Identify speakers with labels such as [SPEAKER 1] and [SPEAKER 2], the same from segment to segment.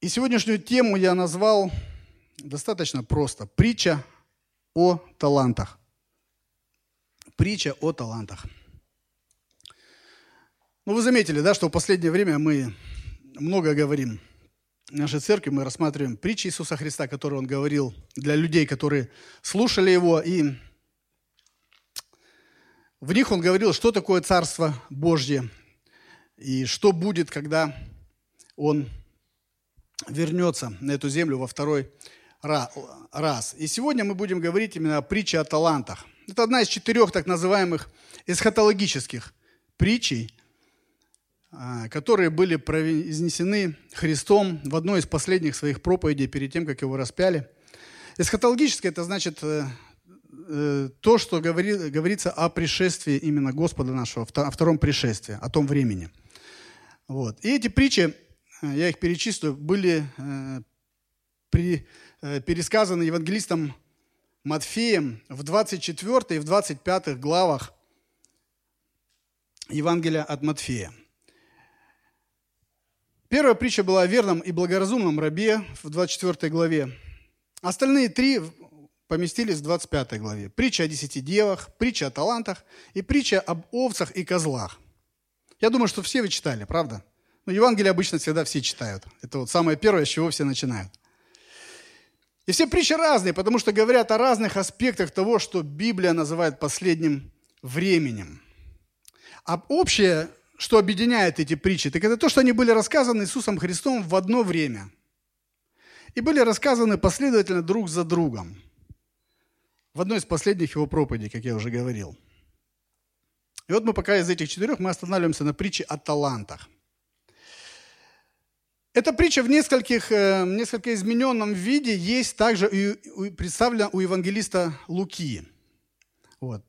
[SPEAKER 1] И сегодняшнюю тему я назвал достаточно просто. Притча о талантах. Притча о талантах. Ну, вы заметили, да, что в последнее время мы много говорим. В нашей церкви мы рассматриваем притчи Иисуса Христа, которые Он говорил для людей, которые слушали Его. И в них Он говорил, что такое Царство Божье и что будет, когда Он вернется на эту землю во второй раз. И сегодня мы будем говорить именно о притче о талантах. Это одна из четырех так называемых эсхатологических притчей, а, которые были произнесены Христом в одной из последних своих проповедей перед тем, как его распяли. Эсхатологическое – это значит э, э, то, что говорит, говорится о пришествии именно Господа нашего, о втором пришествии, о том времени. Вот. И эти притчи я их перечислю, были э, при, э, пересказаны евангелистом Матфеем в 24 и в 25 главах Евангелия от Матфея. Первая притча была о верном и благоразумном рабе в 24 главе. Остальные три поместились в 25 главе. Притча о десяти девах, притча о талантах и притча об овцах и козлах. Я думаю, что все вы читали, правда? Ну, Евангелие обычно всегда все читают. Это вот самое первое, с чего все начинают. И все притчи разные, потому что говорят о разных аспектах того, что Библия называет последним временем. А общее, что объединяет эти притчи, так это то, что они были рассказаны Иисусом Христом в одно время. И были рассказаны последовательно друг за другом. В одной из последних его проповедей, как я уже говорил. И вот мы пока из этих четырех мы останавливаемся на притче о талантах – эта притча в нескольких, э, несколько измененном виде есть также и представлена у евангелиста Луки. Вот.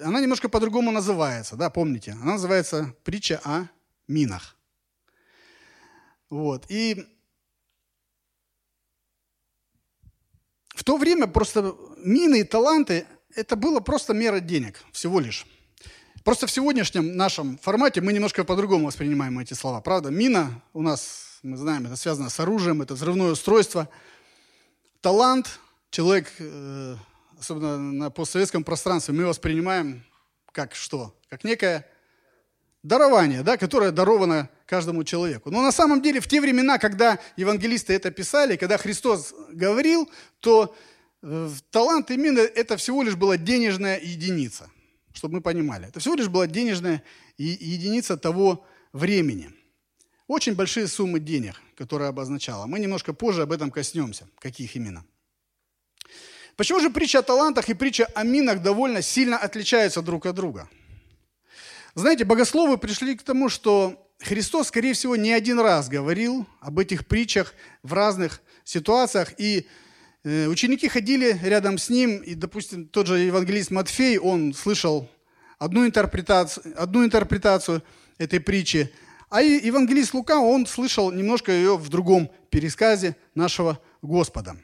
[SPEAKER 1] Она немножко по-другому называется, да, помните? Она называется притча о минах. Вот. И в то время просто мины и таланты – это было просто мера денег всего лишь. Просто в сегодняшнем нашем формате мы немножко по-другому воспринимаем эти слова. Правда, мина у нас мы знаем, это связано с оружием, это взрывное устройство. Талант, человек, э, особенно на постсоветском пространстве, мы воспринимаем как что? Как некое дарование, да, которое даровано каждому человеку. Но на самом деле в те времена, когда евангелисты это писали, когда Христос говорил, то э, талант именно это всего лишь была денежная единица, чтобы мы понимали. Это всего лишь была денежная единица того времени – очень большие суммы денег, которые обозначала. Мы немножко позже об этом коснемся, каких именно. Почему же притча о талантах и притча о минах довольно сильно отличаются друг от друга? Знаете, богословы пришли к тому, что Христос, скорее всего, не один раз говорил об этих притчах в разных ситуациях, и э, ученики ходили рядом с ним, и, допустим, тот же евангелист Матфей, он слышал одну интерпретацию, одну интерпретацию этой притчи, а евангелист Лука, он слышал немножко ее в другом пересказе нашего Господа.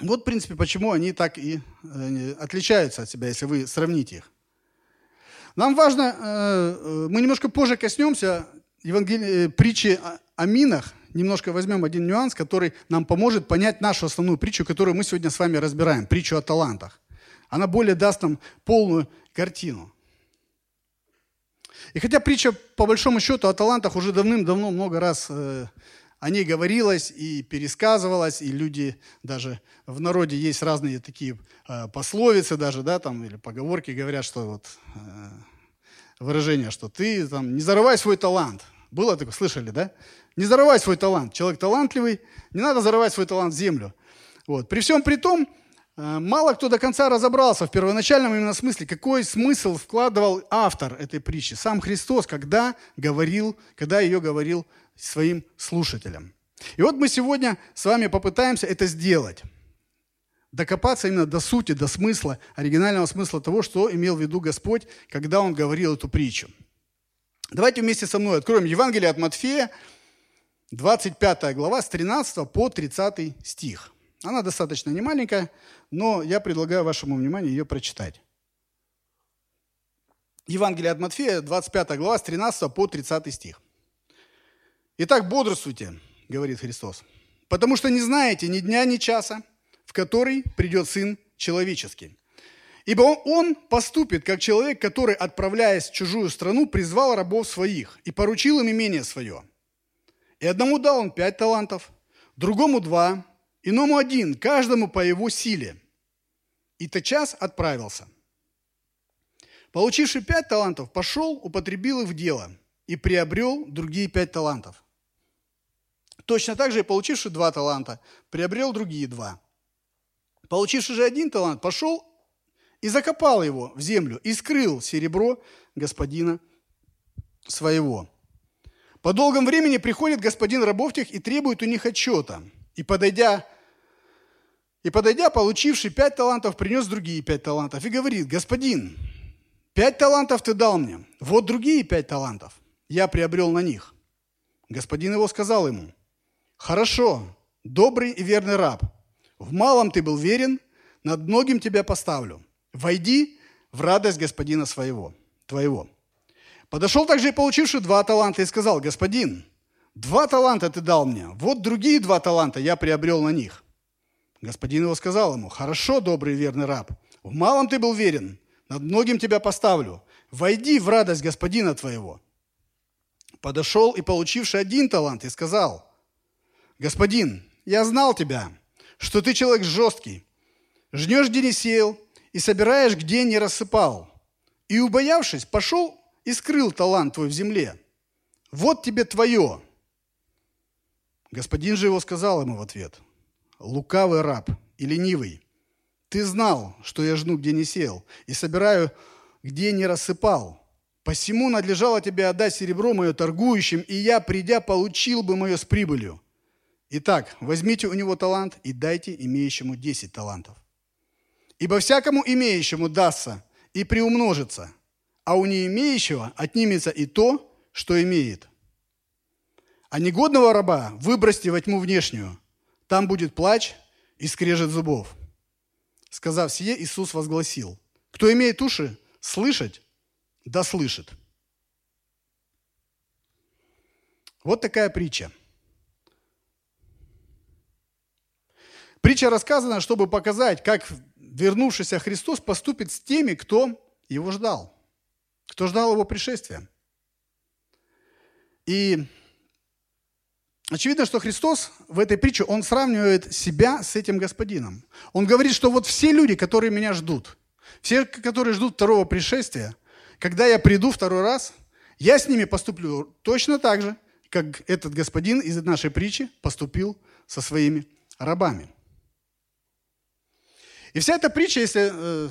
[SPEAKER 1] Вот, в принципе, почему они так и э, отличаются от себя, если вы сравните их. Нам важно, э, э, мы немножко позже коснемся евангели... притчи о минах, немножко возьмем один нюанс, который нам поможет понять нашу основную притчу, которую мы сегодня с вами разбираем, притчу о талантах. Она более даст нам полную картину. И хотя притча, по большому счету, о талантах уже давным-давно много раз э, о ней говорилось и пересказывалось, и люди даже в народе есть разные такие э, пословицы даже, да, там, или поговорки говорят, что вот э, выражение, что ты там не зарывай свой талант. Было такое, слышали, да? Не зарывай свой талант. Человек талантливый, не надо зарывать свой талант в землю. Вот. При всем при том, мало кто до конца разобрался в первоначальном именно смысле, какой смысл вкладывал автор этой притчи, сам Христос, когда говорил, когда ее говорил своим слушателям. И вот мы сегодня с вами попытаемся это сделать. Докопаться именно до сути, до смысла, оригинального смысла того, что имел в виду Господь, когда Он говорил эту притчу. Давайте вместе со мной откроем Евангелие от Матфея, 25 глава, с 13 по 30 стих. Она достаточно немаленькая, но я предлагаю вашему вниманию ее прочитать. Евангелие от Матфея, 25 глава, с 13 по 30 стих. Итак, бодрствуйте, говорит Христос, потому что не знаете ни дня, ни часа, в который придет Сын Человеческий. Ибо он поступит, как человек, который, отправляясь в чужую страну, призвал рабов своих и поручил им имение свое. И одному дал он пять талантов, другому два, иному один, каждому по его силе. И тотчас отправился. Получивший пять талантов, пошел, употребил их в дело и приобрел другие пять талантов. Точно так же и получивший два таланта, приобрел другие два. Получивший же один талант, пошел и закопал его в землю, и скрыл серебро господина своего. По долгом времени приходит господин рабов тех и требует у них отчета. И подойдя, и подойдя, получивший пять талантов, принес другие пять талантов и говорит, господин, пять талантов ты дал мне, вот другие пять талантов, я приобрел на них. Господин его сказал ему, хорошо, добрый и верный раб, в малом ты был верен, над многим тебя поставлю. Войди в радость господина своего, твоего. Подошел также и получивший два таланта и сказал, господин, два таланта ты дал мне, вот другие два таланта я приобрел на них. Господин его сказал ему, хорошо, добрый верный раб, в малом ты был верен, над многим тебя поставлю, войди в радость господина твоего. Подошел и получивший один талант и сказал, господин, я знал тебя, что ты человек жесткий, жнешь, где не сеял, и собираешь, где не рассыпал. И, убоявшись, пошел и скрыл талант твой в земле. Вот тебе твое. Господин же его сказал ему в ответ, лукавый раб и ленивый, ты знал, что я жну, где не сел, и собираю, где не рассыпал. Посему надлежало тебе отдать серебро мое торгующим, и я, придя, получил бы мое с прибылью. Итак, возьмите у него талант и дайте имеющему десять талантов. Ибо всякому имеющему дастся и приумножится – а у неимеющего отнимется и то, что имеет. А негодного раба выбросьте во тьму внешнюю, там будет плач и скрежет зубов. Сказав сие, Иисус возгласил, кто имеет уши слышать, да слышит. Вот такая притча. Притча рассказана, чтобы показать, как вернувшийся Христос поступит с теми, кто его ждал кто ждал его пришествия. И очевидно, что Христос в этой притче, он сравнивает себя с этим господином. Он говорит, что вот все люди, которые меня ждут, все, которые ждут второго пришествия, когда я приду второй раз, я с ними поступлю точно так же, как этот господин из нашей притчи поступил со своими рабами. И вся эта притча, если э,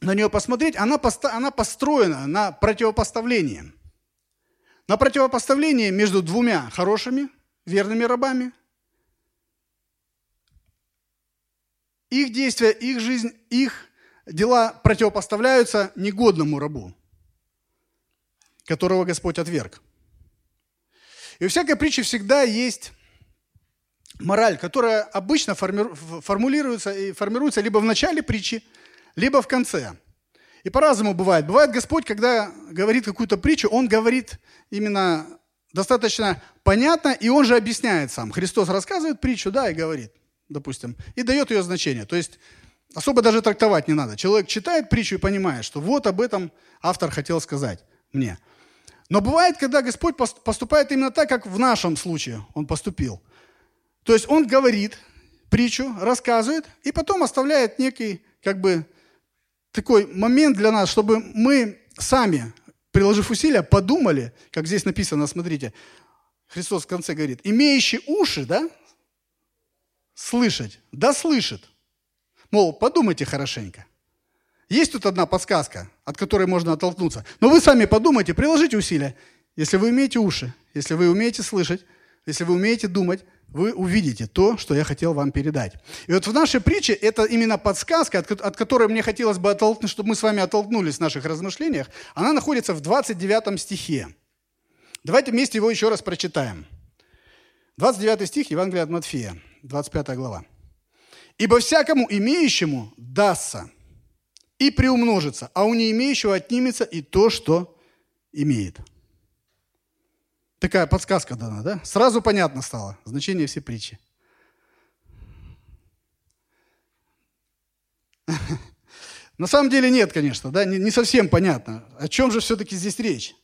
[SPEAKER 1] на нее посмотреть, она, она построена на противопоставлении. На противопоставлении между двумя хорошими, верными рабами. Их действия, их жизнь, их дела противопоставляются негодному рабу, которого Господь отверг. И у всякой притчи всегда есть мораль, которая обычно формулируется и формируется либо в начале притчи, либо в конце. И по-разному бывает. Бывает Господь, когда говорит какую-то притчу, Он говорит именно достаточно понятно, и Он же объясняет сам. Христос рассказывает притчу, да, и говорит, допустим, и дает ее значение. То есть особо даже трактовать не надо. Человек читает притчу и понимает, что вот об этом автор хотел сказать мне. Но бывает, когда Господь поступает именно так, как в нашем случае Он поступил. То есть Он говорит притчу, рассказывает, и потом оставляет некий, как бы, такой момент для нас, чтобы мы сами, приложив усилия, подумали, как здесь написано, смотрите, Христос в конце говорит, имеющий уши, да, слышать, да слышит. Мол, подумайте хорошенько. Есть тут одна подсказка, от которой можно оттолкнуться. Но вы сами подумайте, приложите усилия. Если вы имеете уши, если вы умеете слышать, если вы умеете думать, вы увидите то, что я хотел вам передать. И вот в нашей притче это именно подсказка, от которой мне хотелось бы оттолкнуть, чтобы мы с вами оттолкнулись в наших размышлениях. Она находится в 29 стихе. Давайте вместе его еще раз прочитаем. 29 стих Евангелия от Матфея, 25 глава. «Ибо всякому имеющему дастся и приумножится, а у неимеющего отнимется и то, что имеет». Такая подсказка дана, да? Сразу понятно стало значение всей притчи. На самом деле нет, конечно, да, не, совсем понятно, о чем же все-таки здесь речь.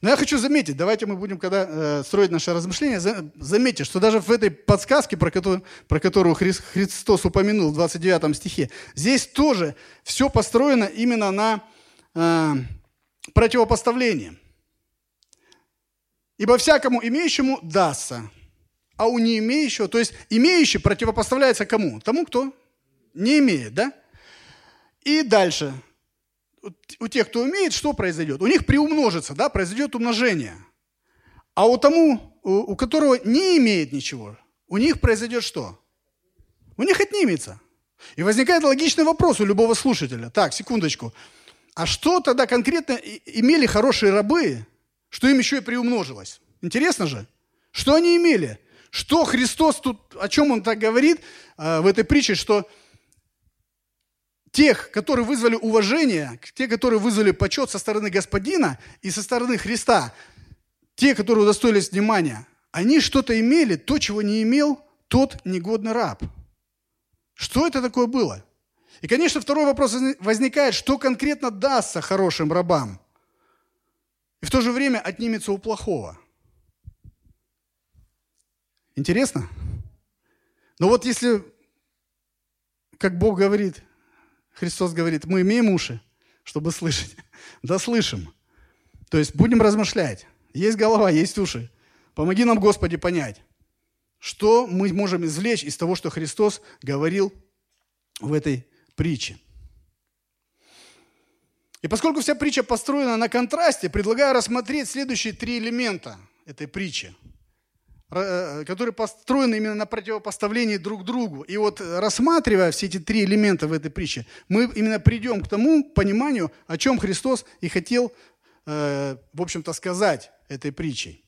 [SPEAKER 1] Но я хочу заметить, давайте мы будем, когда э, строить наше размышление, за, заметьте, что даже в этой подсказке, про которую, про которую Христос упомянул в 29 стихе, здесь тоже все построено именно на э, противопоставлении. Ибо всякому имеющему дастся, а у не имеющего, то есть имеющий противопоставляется кому? Тому, кто не имеет, да? И дальше – у тех, кто умеет, что произойдет? У них приумножится, да, произойдет умножение. А у тому, у которого не имеет ничего, у них произойдет что? У них отнимется. И возникает логичный вопрос у любого слушателя. Так, секундочку. А что тогда конкретно имели хорошие рабы, что им еще и приумножилось? Интересно же. Что они имели? Что Христос тут, о чем он так говорит э, в этой притче, что тех, которые вызвали уважение, те, которые вызвали почет со стороны Господина и со стороны Христа, те, которые удостоились внимания, они что-то имели, то, чего не имел тот негодный раб. Что это такое было? И, конечно, второй вопрос возникает, что конкретно дастся хорошим рабам? И в то же время отнимется у плохого. Интересно? Но вот если, как Бог говорит, Христос говорит, мы имеем уши, чтобы слышать. Да слышим. То есть будем размышлять. Есть голова, есть уши. Помоги нам, Господи, понять, что мы можем извлечь из того, что Христос говорил в этой притче. И поскольку вся притча построена на контрасте, предлагаю рассмотреть следующие три элемента этой притчи – Э, которые построены именно на противопоставлении друг другу. И вот э, рассматривая все эти три элемента в этой притче, мы именно придем к тому пониманию, о чем Христос и хотел, э, в общем-то, сказать этой притчей.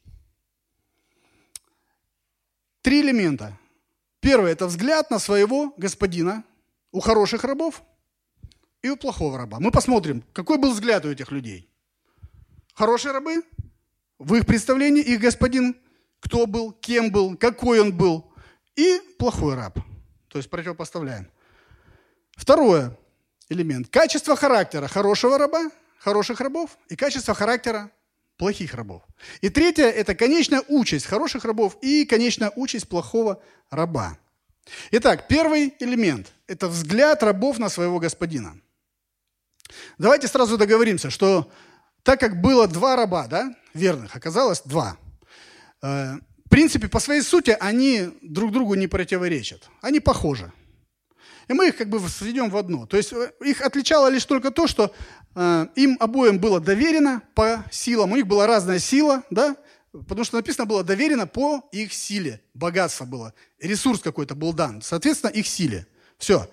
[SPEAKER 1] Три элемента. Первое – это взгляд на своего господина у хороших рабов и у плохого раба. Мы посмотрим, какой был взгляд у этих людей. Хорошие рабы, в их представлении их господин кто был, кем был, какой он был, и плохой раб. То есть противопоставляем. Второе элемент. Качество характера хорошего раба, хороших рабов, и качество характера плохих рабов. И третье – это конечная участь хороших рабов и конечная участь плохого раба. Итак, первый элемент – это взгляд рабов на своего господина. Давайте сразу договоримся, что так как было два раба, да, верных, оказалось два – Э, в принципе, по своей сути, они друг другу не противоречат. Они похожи. И мы их как бы сведем в одно. То есть э, их отличало лишь только то, что э, им обоим было доверено по силам. У них была разная сила, да? Потому что написано было доверено по их силе. Богатство было. Ресурс какой-то был дан. Соответственно, их силе. Все.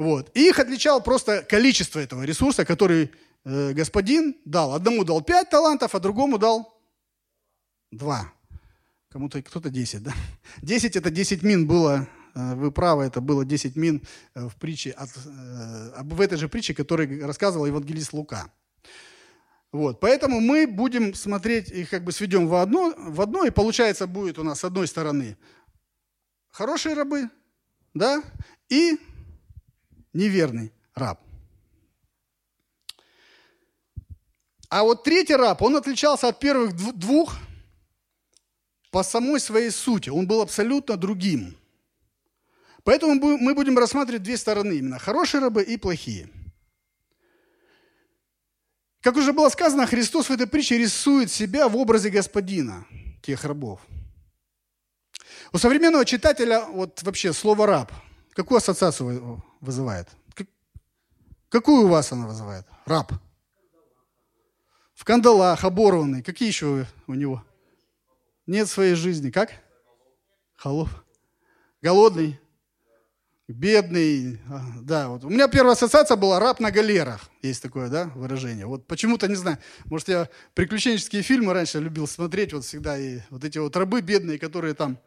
[SPEAKER 1] Вот. И их отличало просто количество этого ресурса, который э, господин дал. Одному дал пять талантов, а другому дал два. Кому-то кто-то 10, да? 10 это 10 мин было, э, вы правы, это было 10 мин э, в притче, от, э, в этой же притче, которую рассказывал евангелист Лука. Вот, поэтому мы будем смотреть, их как бы сведем в одно, в одно, и получается будет у нас с одной стороны хорошие рабы, да, и неверный раб. А вот третий раб, он отличался от первых двух – по самой своей сути. Он был абсолютно другим. Поэтому мы будем рассматривать две стороны именно. Хорошие рабы и плохие. Как уже было сказано, Христос в этой притче рисует себя в образе господина тех рабов. У современного читателя вот вообще слово «раб» какую ассоциацию вызывает? Какую у вас она вызывает? Раб. В кандалах, оборванный. Какие еще у него? нет своей жизни. Как? Холоп. Голодный, бедный. А, да, вот. У меня первая ассоциация была раб на галерах. Есть такое, да, выражение. Вот почему-то, не знаю, может, я приключенческие фильмы раньше любил смотреть, вот всегда, и вот эти вот рабы бедные, которые там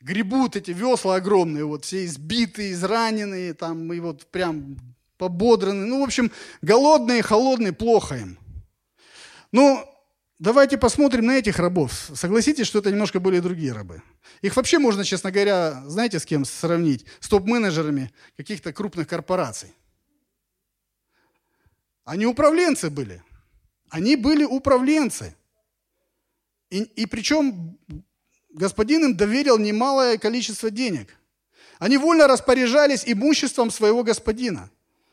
[SPEAKER 1] гребут, эти весла огромные, вот все избитые, израненные, там, и вот прям пободранные. Ну, в общем, голодные, холодные, плохо им. Ну, давайте посмотрим на этих рабов. Согласитесь, что это немножко были другие рабы. Их вообще можно, честно говоря, знаете, с кем сравнить? С топ-менеджерами каких-то крупных корпораций. Они управленцы были. Они были управленцы. И, и причем господин им доверил немалое количество денег. Они вольно распоряжались имуществом своего господина.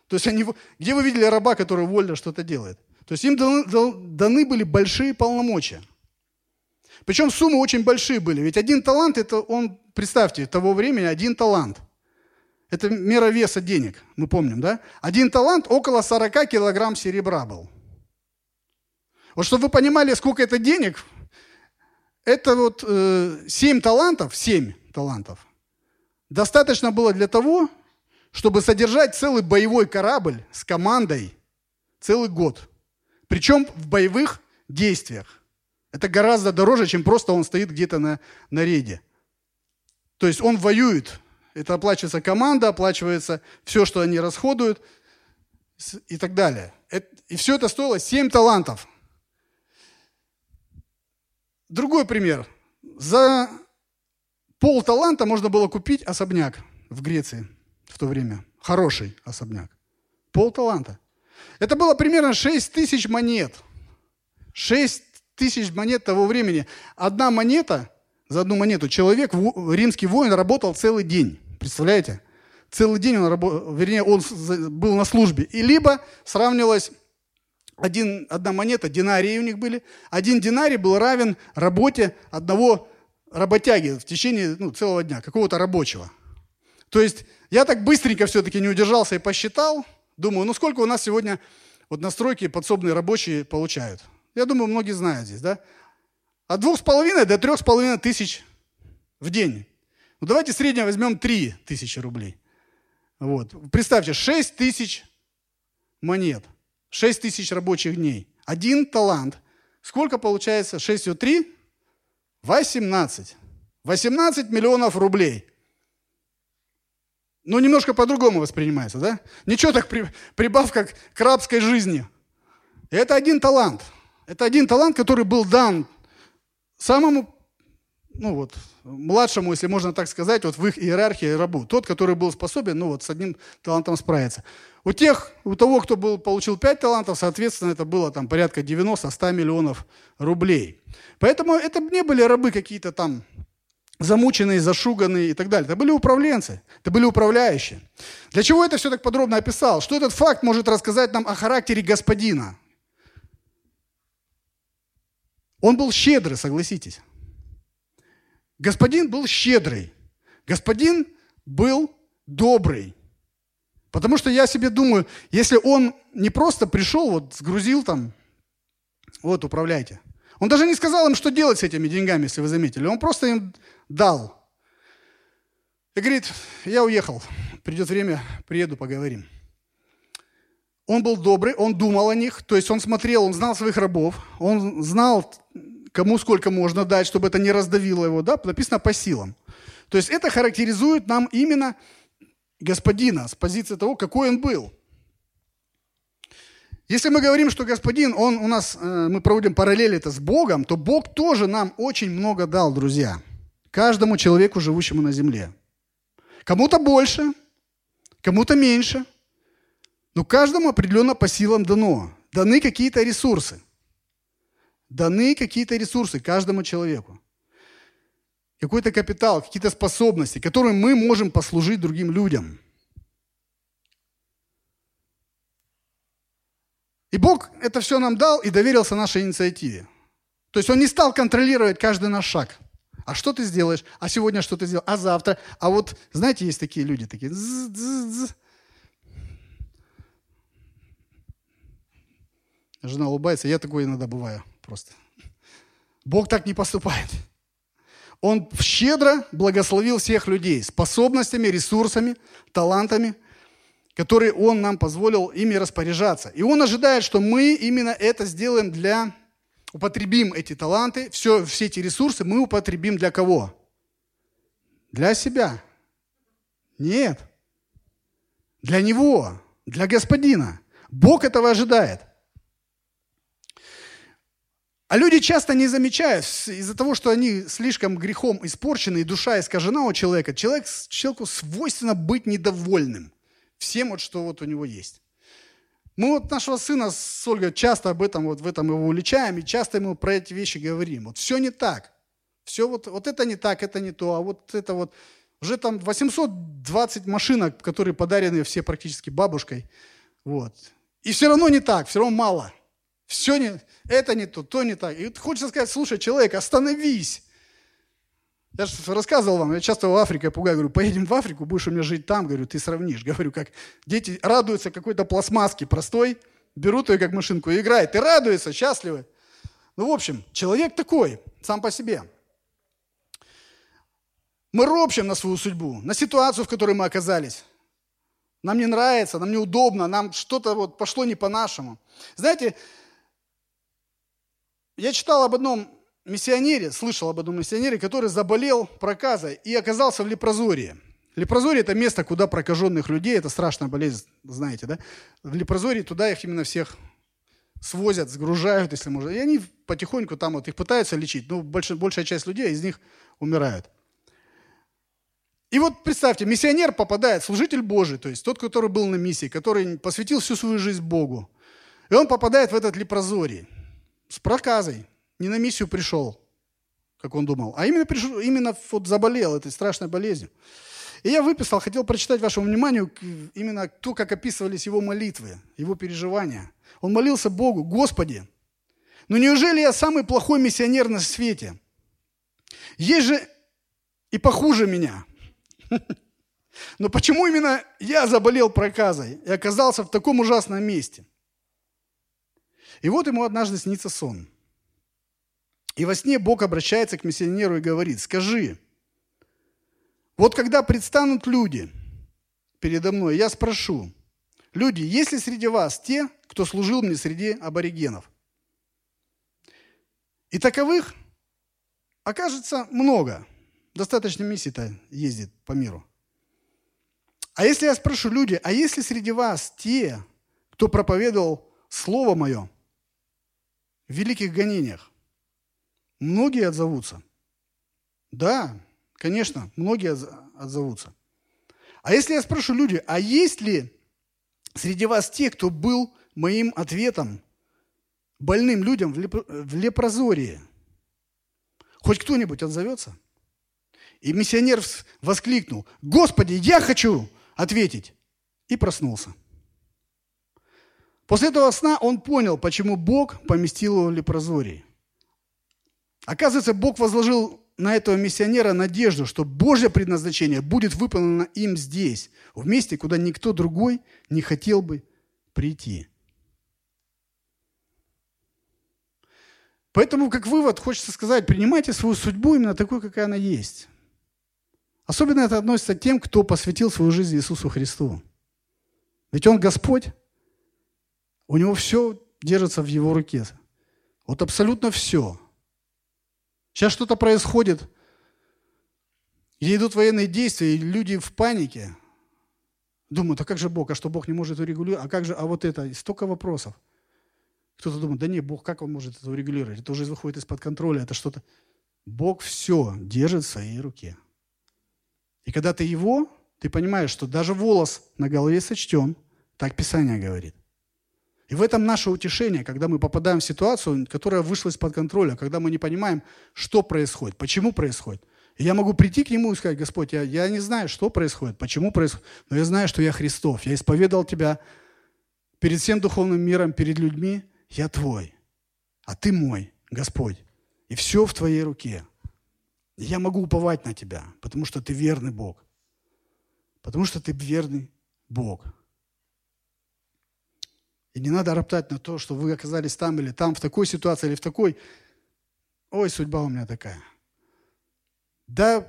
[SPEAKER 1] То есть они, где вы видели раба, который вольно что-то делает? То есть им даны, были большие полномочия. Причем суммы очень большие были. Ведь один талант, это он, представьте, того времени один талант. Это мера веса денег, мы помним, да? Один талант около 40 килограмм серебра был. Вот чтобы вы понимали, сколько это денег, это вот э, 7 талантов, 7 талантов, достаточно было для того, чтобы содержать целый боевой корабль с командой целый год. Причем в боевых действиях. Это гораздо дороже, чем просто он стоит где-то на, на рейде. То есть он воюет. Это оплачивается команда, оплачивается все, что они расходуют и так далее. И все это стоило 7 талантов. Другой пример. За пол таланта можно было купить особняк в Греции в то время. Хороший особняк. Пол таланта. Это было примерно 6 тысяч монет. 6 тысяч монет того времени. Одна монета, за одну монету человек, римский воин, работал целый день. Представляете? Целый день он работал, вернее, он был на службе. И либо сравнивалось один, одна монета, динарии у них были. Один динарий был равен работе одного работяги в течение ну, целого дня, какого-то рабочего. То есть я так быстренько все-таки не удержался и посчитал. Думаю, ну сколько у нас сегодня вот настройки подсобные рабочие получают? Я думаю, многие знают здесь, да? От двух с половиной до трех с половиной тысяч в день. Ну давайте среднее возьмем три тысячи рублей. Вот. Представьте, шесть тысяч монет. 6 тысяч рабочих дней. Один талант. Сколько получается? 6 и 3? 18. 18 миллионов рублей. Ну, немножко по-другому воспринимается, да? Ничего так при, прибавка к, к рабской жизни. это один талант. Это один талант, который был дан самому, ну вот, младшему, если можно так сказать, вот в их иерархии рабу. Тот, который был способен, ну вот, с одним талантом справиться. У тех, у того, кто был, получил 5 талантов, соответственно, это было там порядка 90-100 миллионов рублей. Поэтому это не были рабы какие-то там замученные, зашуганные и так далее. Это были управленцы, это были управляющие. Для чего это все так подробно описал? Что этот факт может рассказать нам о характере господина? Он был щедрый, согласитесь. Господин был щедрый. Господин был добрый. Потому что я себе думаю, если он не просто пришел, вот сгрузил там, вот управляйте. Он даже не сказал им, что делать с этими деньгами, если вы заметили. Он просто им дал. И говорит, я уехал, придет время, приеду, поговорим. Он был добрый, он думал о них, то есть он смотрел, он знал своих рабов, он знал, кому сколько можно дать, чтобы это не раздавило его, да, написано по силам. То есть это характеризует нам именно господина с позиции того, какой он был. Если мы говорим, что господин, он у нас, э, мы проводим параллели это с Богом, то Бог тоже нам очень много дал, друзья. Каждому человеку, живущему на земле. Кому-то больше, кому-то меньше. Но каждому определенно по силам дано. Даны какие-то ресурсы. Даны какие-то ресурсы каждому человеку какой-то капитал, какие-то способности, которыми мы можем послужить другим людям. И Бог это все нам дал и доверился нашей инициативе. То есть Он не стал контролировать каждый наш шаг. А что ты сделаешь? А сегодня что ты сделал? А завтра? А вот, знаете, есть такие люди, такие... Жена улыбается, я такой иногда бываю просто. Бог так не поступает. Он щедро благословил всех людей способностями, ресурсами, талантами, которые Он нам позволил ими распоряжаться. И Он ожидает, что мы именно это сделаем для, употребим эти таланты, все, все эти ресурсы мы употребим для кого? Для себя. Нет. Для Него, для Господина. Бог этого ожидает. А люди часто не замечают, из-за того, что они слишком грехом испорчены, и душа искажена у человека, человек, человеку свойственно быть недовольным всем, вот, что вот у него есть. Мы вот нашего сына с Ольгой часто об этом, вот в этом его уличаем, и часто ему про эти вещи говорим. Вот все не так. Все вот, вот это не так, это не то, а вот это вот... Уже там 820 машинок, которые подарены все практически бабушкой. Вот. И все равно не так, все равно мало. Все не, это не то, то не так. И хочется сказать, слушай, человек, остановись. Я же рассказывал вам, я часто в Африке пугаю, говорю, поедем в Африку, будешь у меня жить там, говорю, ты сравнишь. Говорю, как дети радуются какой-то пластмасске простой, берут ее как машинку и играют, и радуются, счастливы. Ну, в общем, человек такой, сам по себе. Мы ропщим на свою судьбу, на ситуацию, в которой мы оказались. Нам не нравится, нам неудобно, нам что-то вот пошло не по-нашему. Знаете, я читал об одном миссионере, слышал об одном миссионере, который заболел проказой и оказался в лепрозории. Лепрозорие – это место, куда прокаженных людей, это страшная болезнь, знаете, да? В лепрозории туда их именно всех свозят, сгружают, если можно. И они потихоньку там вот их пытаются лечить, но большая, большая часть людей из них умирают. И вот представьте, миссионер попадает, служитель Божий, то есть тот, который был на миссии, который посвятил всю свою жизнь Богу. И он попадает в этот лепрозорий с проказой. Не на миссию пришел, как он думал, а именно, пришел, именно вот заболел этой страшной болезнью. И я выписал, хотел прочитать вашему вниманию именно то, как описывались его молитвы, его переживания. Он молился Богу, Господи, ну неужели я самый плохой миссионер на свете? Есть же и похуже меня – но почему именно я заболел проказой и оказался в таком ужасном месте? И вот ему однажды снится сон. И во сне Бог обращается к миссионеру и говорит, скажи, вот когда предстанут люди передо мной, я спрошу, люди, есть ли среди вас те, кто служил мне среди аборигенов? И таковых окажется много – Достаточно миссий-то ездит по миру. А если я спрошу люди, а есть ли среди вас те, кто проповедовал Слово Мое великих гонениях? Многие отзовутся. Да, конечно, многие отзовутся. А если я спрошу люди, а есть ли среди вас те, кто был моим ответом больным людям в, леп... в лепрозории? Хоть кто-нибудь отзовется? И миссионер воскликнул, «Господи, я хочу ответить!» И проснулся. После этого сна он понял, почему Бог поместил его в лепрозории. Оказывается, Бог возложил на этого миссионера надежду, что Божье предназначение будет выполнено им здесь, в месте, куда никто другой не хотел бы прийти. Поэтому, как вывод, хочется сказать, принимайте свою судьбу именно такой, какая она есть. Особенно это относится к тем, кто посвятил свою жизнь Иисусу Христу. Ведь Он Господь, у Него все держится в Его руке. Вот абсолютно все. Сейчас что-то происходит, где идут военные действия, и люди в панике. Думают, а как же Бог? А что Бог не может урегулировать? А как же, а вот это? И столько вопросов. Кто-то думает, да не, Бог, как Он может это урегулировать? Это уже выходит из-под контроля, это что-то. Бог все держит в своей руке. И когда ты его, ты понимаешь, что даже волос на голове сочтен, так Писание говорит. И в этом наше утешение, когда мы попадаем в ситуацию, которая вышла из-под контроля, когда мы не понимаем, что происходит, почему происходит. И я могу прийти к Нему и сказать, Господь, я, я не знаю, что происходит, почему происходит, но я знаю, что я Христов, я исповедал Тебя перед всем духовным миром, перед людьми, я Твой, а Ты мой, Господь, и все в Твоей руке. Я могу уповать на Тебя, потому что Ты верный Бог. Потому что Ты верный Бог. И не надо роптать на то, что вы оказались там или там, в такой ситуации или в такой. Ой, судьба у меня такая. Да,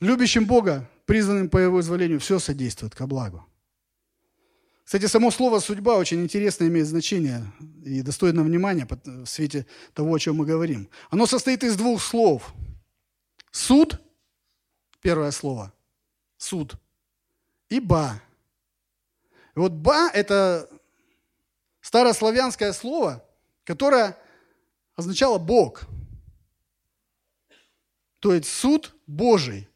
[SPEAKER 1] любящим Бога, признанным по Его изволению, все содействует ко благу. Кстати, само слово «судьба» очень интересно имеет значение и достойно внимания в свете того, о чем мы говорим. Оно состоит из двух слов – Суд, первое слово, суд, и ба. И вот ба – это старославянское слово, которое означало Бог. То есть суд Божий.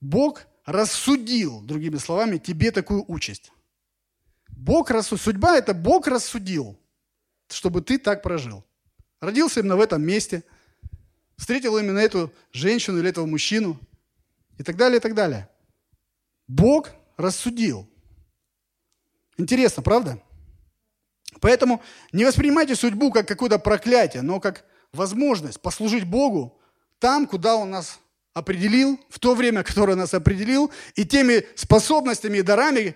[SPEAKER 1] Бог рассудил, другими словами, тебе такую участь. Бог рассудил. Судьба – это Бог рассудил, чтобы ты так прожил. Родился именно в этом месте, встретил именно эту женщину или этого мужчину и так далее, и так далее. Бог рассудил. Интересно, правда? Поэтому не воспринимайте судьбу как какое-то проклятие, но как возможность послужить Богу там, куда Он нас определил, в то время, которое нас определил, и теми способностями и дарами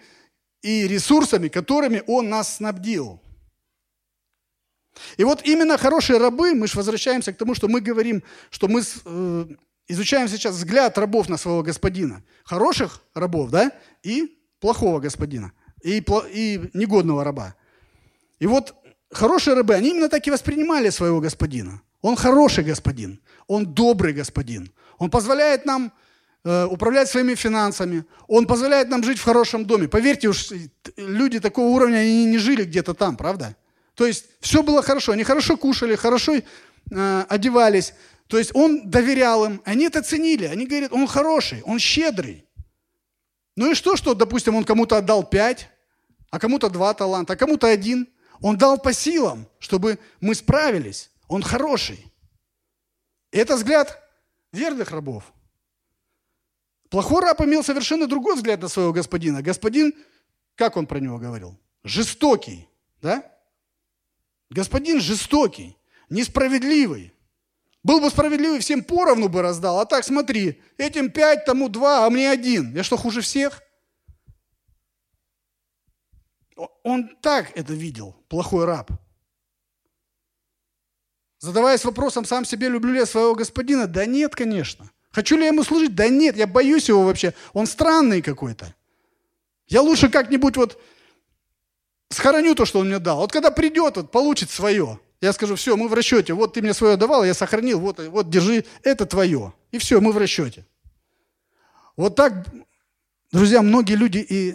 [SPEAKER 1] и ресурсами, которыми Он нас снабдил. И вот именно хорошие рабы, мы же возвращаемся к тому, что мы говорим, что мы э, изучаем сейчас взгляд рабов на своего господина. Хороших рабов, да, и плохого господина, и, и негодного раба. И вот хорошие рабы, они именно так и воспринимали своего господина. Он хороший господин, он добрый господин. Он позволяет нам э, управлять своими финансами, он позволяет нам жить в хорошем доме. Поверьте уж, люди такого уровня, они не жили где-то там, правда? То есть все было хорошо, они хорошо кушали, хорошо э, одевались. То есть он доверял им, они это ценили. Они говорят, он хороший, он щедрый. Ну и что, что, допустим, он кому-то отдал пять, а кому-то два таланта, а кому-то один. Он дал по силам, чтобы мы справились. Он хороший. Это взгляд верных рабов. Плохой раб имел совершенно другой взгляд на своего господина. Господин, как он про него говорил? Жестокий, да? Господин жестокий, несправедливый. Был бы справедливый, всем поровну бы раздал. А так смотри, этим пять, тому два, а мне один. Я что, хуже всех? Он так это видел, плохой раб. Задаваясь вопросом сам себе, люблю ли я своего господина? Да нет, конечно. Хочу ли я ему служить? Да нет, я боюсь его вообще. Он странный какой-то. Я лучше как-нибудь вот схороню то, что он мне дал. Вот когда придет, вот, получит свое. Я скажу, все, мы в расчете. Вот ты мне свое давал, я сохранил, вот, вот держи, это твое. И все, мы в расчете. Вот так, друзья, многие люди и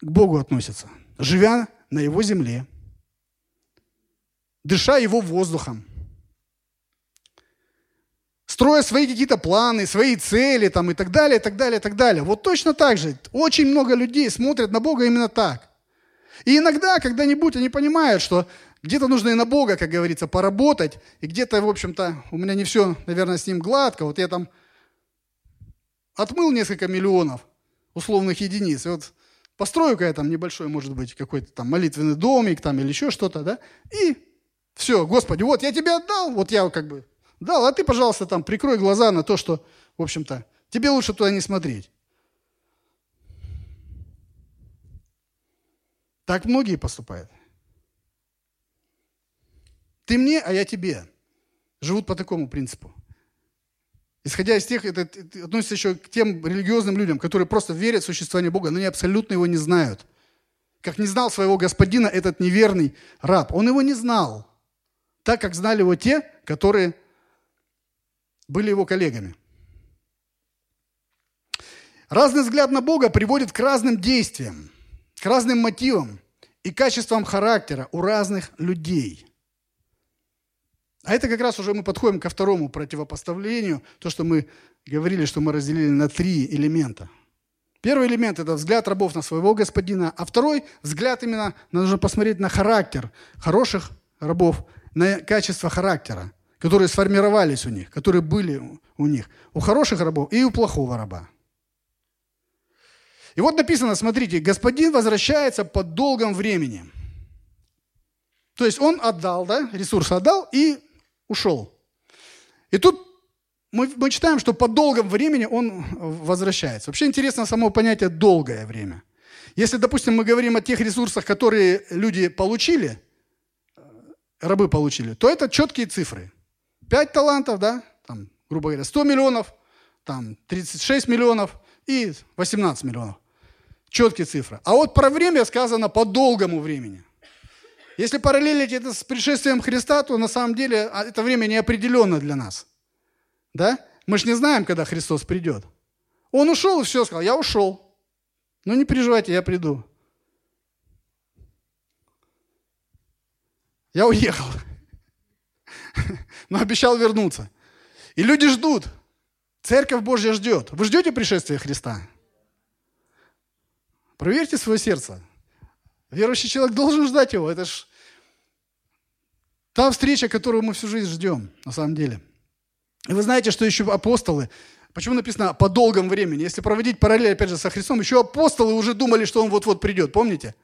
[SPEAKER 1] к Богу относятся живя на его земле, дыша его воздухом, строя свои какие-то планы, свои цели там, и так далее, и так далее, и так далее. Вот точно так же очень много людей смотрят на Бога именно так. И иногда, когда-нибудь они понимают, что где-то нужно и на Бога, как говорится, поработать, и где-то, в общем-то, у меня не все, наверное, с ним гладко. Вот я там отмыл несколько миллионов условных единиц, и вот Построю-ка я там небольшой, может быть, какой-то там молитвенный домик там или еще что-то, да, и все, Господи, вот я тебе отдал, вот я как бы дал, а ты, пожалуйста, там прикрой глаза на то, что, в общем-то, тебе лучше туда не смотреть. Так многие поступают. Ты мне, а я тебе. Живут по такому принципу. Исходя из тех, это, относится еще к тем религиозным людям, которые просто верят в существование Бога, но они абсолютно его не знают. Как не знал своего господина этот неверный раб. Он его не знал, так как знали его те, которые были его коллегами. Разный взгляд на Бога приводит к разным действиям, к разным мотивам и качествам характера у разных людей – а это как раз уже мы подходим ко второму противопоставлению, то, что мы говорили, что мы разделили на три элемента. Первый элемент – это взгляд рабов на своего господина, а второй взгляд именно, нужно посмотреть на характер хороших рабов, на качество характера, которые сформировались у них, которые были у них, у хороших рабов и у плохого раба. И вот написано, смотрите, господин возвращается по долгом времени. То есть он отдал, да, ресурс отдал и ушел. И тут мы, мы читаем, что по долгом времени он возвращается. Вообще интересно само понятие «долгое время». Если, допустим, мы говорим о тех ресурсах, которые люди получили, э, рабы получили, то это четкие цифры. 5 талантов, да, там, грубо говоря, 100 миллионов, там, 36 миллионов и 18 миллионов. Четкие цифры. А вот про время сказано по долгому времени – если параллелить это с пришествием Христа, то на самом деле а, это время неопределенно для нас. Да? Мы же не знаем, когда Христос придет. Он ушел и все, сказал, я ушел. Ну не переживайте, я приду. Я уехал. но обещал вернуться. И люди ждут. Церковь Божья ждет. Вы ждете пришествия Христа? Проверьте свое сердце. Верующий человек должен ждать его. Это ж та встреча, которую мы всю жизнь ждем, на самом деле. И вы знаете, что еще апостолы, почему написано по долгом времени? Если проводить параллель, опять же, со Христом, еще апостолы уже думали, что он вот-вот придет, помните?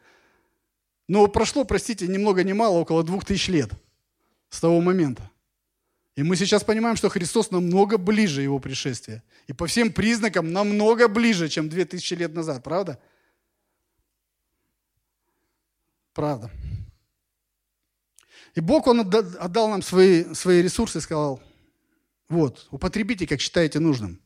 [SPEAKER 1] Но прошло, простите, ни много ни мало, около двух тысяч лет с того момента. И мы сейчас понимаем, что Христос намного ближе его пришествия. И по всем признакам намного ближе, чем две тысячи лет назад, правда? Правда. И Бог, Он отдал нам свои, свои ресурсы и сказал, вот, употребите, как считаете нужным.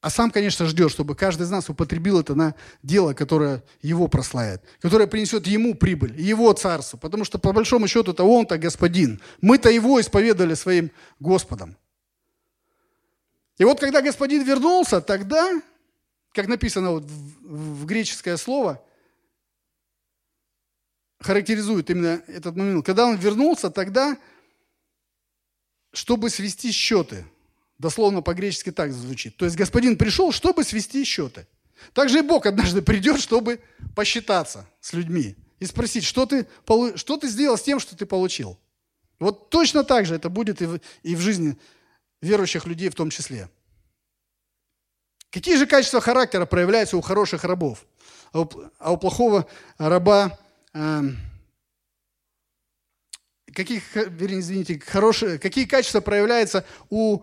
[SPEAKER 1] А сам, конечно, ждет, чтобы каждый из нас употребил это на дело, которое его прославит, которое принесет ему прибыль, его царству. Потому что, по большому счету, это он-то господин. Мы-то его исповедовали своим Господом. И вот когда господин вернулся, тогда, как написано вот в, в греческое слово, характеризует именно этот момент. Когда он вернулся, тогда, чтобы свести счеты – Дословно по-гречески так звучит. То есть господин пришел, чтобы свести счеты. Также и Бог однажды придет, чтобы посчитаться с людьми и спросить, что ты, что ты сделал с тем, что ты получил. Вот точно так же это будет и в, и в жизни верующих людей в том числе. Какие же качества характера проявляются у хороших рабов? А у, а у плохого раба, э, какие, вернее, извините, хорошие, какие качества проявляются у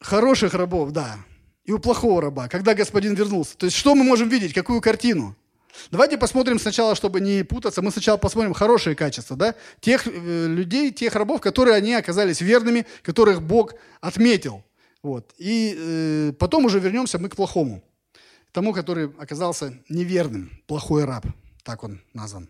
[SPEAKER 1] хороших рабов, да, и у плохого раба, когда господин вернулся. То есть что мы можем видеть, какую картину? Давайте посмотрим сначала, чтобы не путаться, мы сначала посмотрим хорошие качества, да, тех э, людей, тех рабов, которые они оказались верными, которых Бог отметил. Вот. И э, потом уже вернемся мы к плохому, тому, который оказался неверным, плохой раб, так он назван.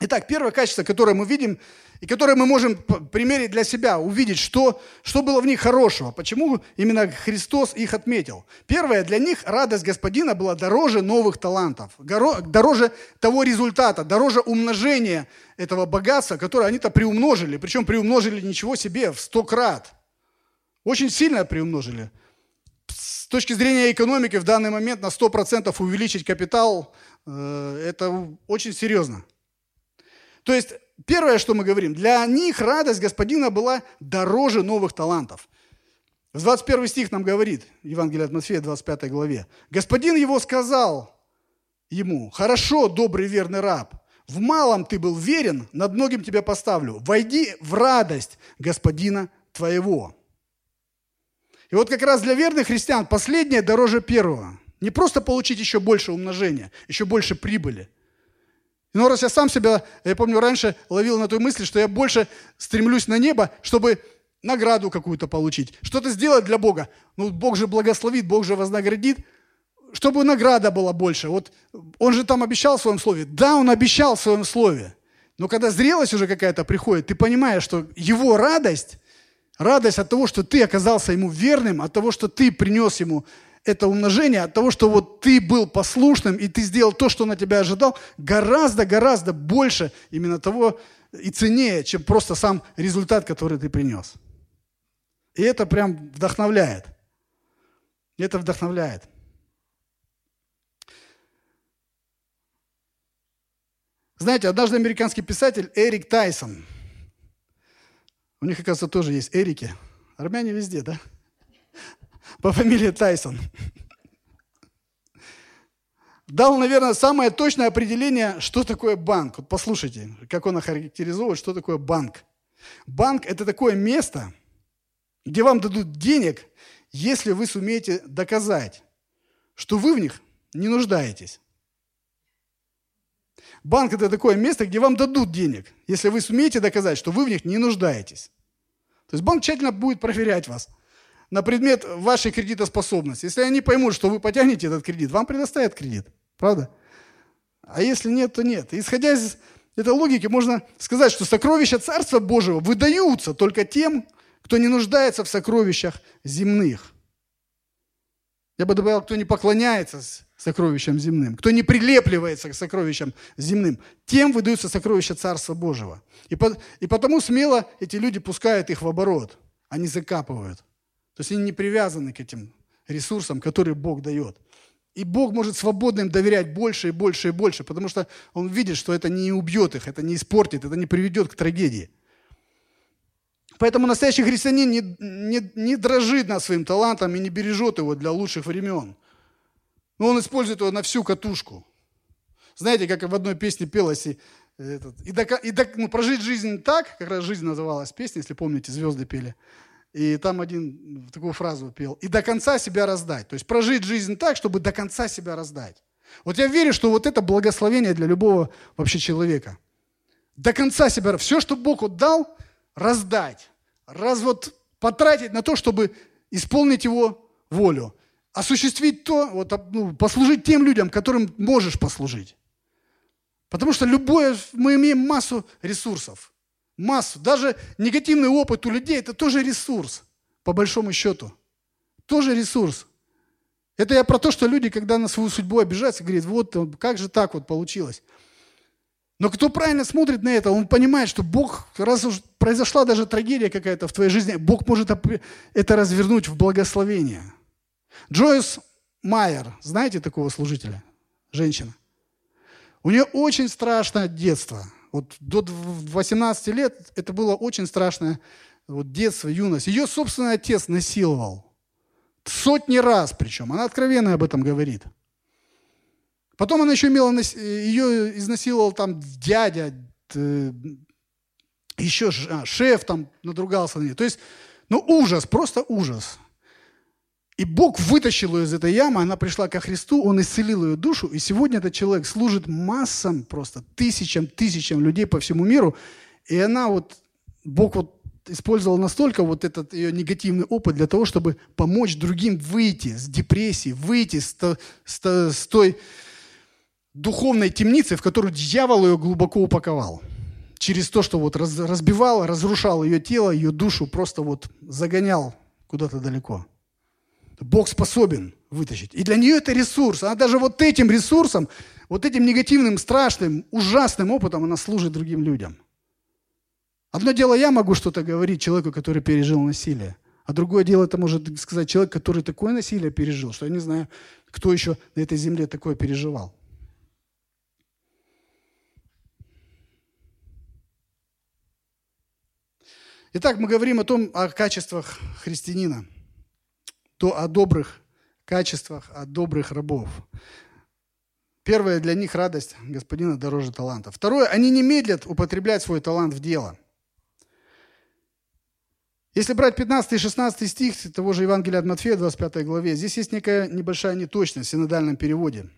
[SPEAKER 1] Итак, первое качество, которое мы видим, и которое мы можем примерить для себя, увидеть, что, что было в них хорошего, почему именно Христос их отметил. Первое, для них радость Господина была дороже новых талантов, дороже того результата, дороже умножения этого богатства, которое они-то приумножили, причем приумножили ничего себе в сто крат. Очень сильно приумножили. Точки зрения экономики в данный момент на 100% увеличить капитал, э, это очень серьезно. То есть, первое, что мы говорим, для них радость Господина была дороже новых талантов. В 21 стих нам говорит, Евангелие от Матфея, 25 главе, «Господин его сказал ему, хорошо, добрый верный раб, в малом ты был верен, над многим тебя поставлю. Войди в радость Господина твоего». И вот как раз для верных христиан последнее дороже первого. Не просто получить еще больше умножения, еще больше прибыли – но раз я сам себя, я помню, раньше ловил на той мысли, что я больше стремлюсь на небо, чтобы награду какую-то получить, что-то сделать для Бога. Ну, Бог же благословит, Бог же вознаградит, чтобы награда была больше. Вот он же там обещал в своем слове. Да, он обещал в своем слове. Но когда зрелость уже какая-то приходит, ты понимаешь, что его радость, радость от того, что ты оказался ему верным, от того, что ты принес ему это умножение от того, что вот ты был послушным, и ты сделал то, что на тебя ожидал, гораздо-гораздо больше именно того и ценнее, чем просто сам результат, который ты принес. И это прям вдохновляет. Это вдохновляет. Знаете, однажды американский писатель Эрик Тайсон, у них, оказывается, тоже есть Эрики, армяне везде, да? по фамилии Тайсон. Дал, наверное, самое точное определение, что такое банк. Вот послушайте, как он охарактеризует, что такое банк. Банк – это такое место, где вам дадут денег, если вы сумеете доказать, что вы в них не нуждаетесь. Банк – это такое место, где вам дадут денег, если вы сумеете доказать, что вы в них не нуждаетесь. То есть банк тщательно будет проверять вас – на предмет вашей кредитоспособности. Если они поймут, что вы потянете этот кредит, вам предоставят кредит. Правда? А если нет, то нет. Исходя из этой логики, можно сказать, что сокровища Царства Божьего выдаются только тем, кто не нуждается в сокровищах земных. Я бы добавил, кто не поклоняется сокровищам земным, кто не прилепливается к сокровищам земным, тем выдаются сокровища Царства Божьего. И, по, и потому смело эти люди пускают их в оборот, они закапывают. То есть они не привязаны к этим ресурсам, которые Бог дает. И Бог может свободно им доверять больше и больше и больше, потому что Он видит, что это не убьет их, это не испортит, это не приведет к трагедии. Поэтому настоящий христианин не, не, не дрожит над своим талантом и не бережет его для лучших времен. Но он использует его на всю катушку. Знаете, как в одной песне пелось, и, этот, и, до, и до, ну, прожить жизнь так, как раз жизнь называлась песня, если помните, звезды пели. И там один такую фразу пел. И до конца себя раздать. То есть прожить жизнь так, чтобы до конца себя раздать. Вот я верю, что вот это благословение для любого вообще человека. До конца себя, все, что Бог вот дал, раздать, раз вот потратить на то, чтобы исполнить Его волю, осуществить то, вот, ну, послужить тем людям, которым можешь послужить. Потому что любое, мы имеем массу ресурсов, массу. Даже негативный опыт у людей – это тоже ресурс, по большому счету. Тоже ресурс. Это я про то, что люди, когда на свою судьбу обижаются, говорят, вот как же так вот получилось. Но кто правильно смотрит на это, он понимает, что Бог, раз уж произошла даже трагедия какая-то в твоей жизни, Бог может это развернуть в благословение. Джойс Майер, знаете такого служителя? Женщина. У нее очень страшное детство. Вот до 18 лет это было очень страшное вот детство, юность. Ее собственный отец насиловал. Сотни раз причем. Она откровенно об этом говорит. Потом она еще имела, ее изнасиловал там дядя, еще а, шеф там надругался на нее. То есть, ну ужас, просто ужас. И Бог вытащил ее из этой ямы, она пришла ко Христу, Он исцелил ее душу, и сегодня этот человек служит массам, просто тысячам, тысячам людей по всему миру, и она вот, Бог вот использовал настолько вот этот ее негативный опыт для того, чтобы помочь другим выйти с депрессии, выйти с, с, с той духовной темницы, в которую дьявол ее глубоко упаковал. Через то, что вот разбивал, разрушал ее тело, ее душу, просто вот загонял куда-то далеко. Бог способен вытащить. И для нее это ресурс. Она даже вот этим ресурсом, вот этим негативным, страшным, ужасным опытом она служит другим людям. Одно дело, я могу что-то говорить человеку, который пережил насилие. А другое дело, это может сказать человек, который такое насилие пережил, что я не знаю, кто еще на этой земле такое переживал. Итак, мы говорим о том, о качествах христианина, то о добрых качествах, о добрых рабов. Первое, для них радость господина дороже таланта. Второе, они не медлят употреблять свой талант в дело. Если брать 15 и 16 стих того же Евангелия от Матфея, 25 главе, здесь есть некая небольшая неточность в синодальном переводе.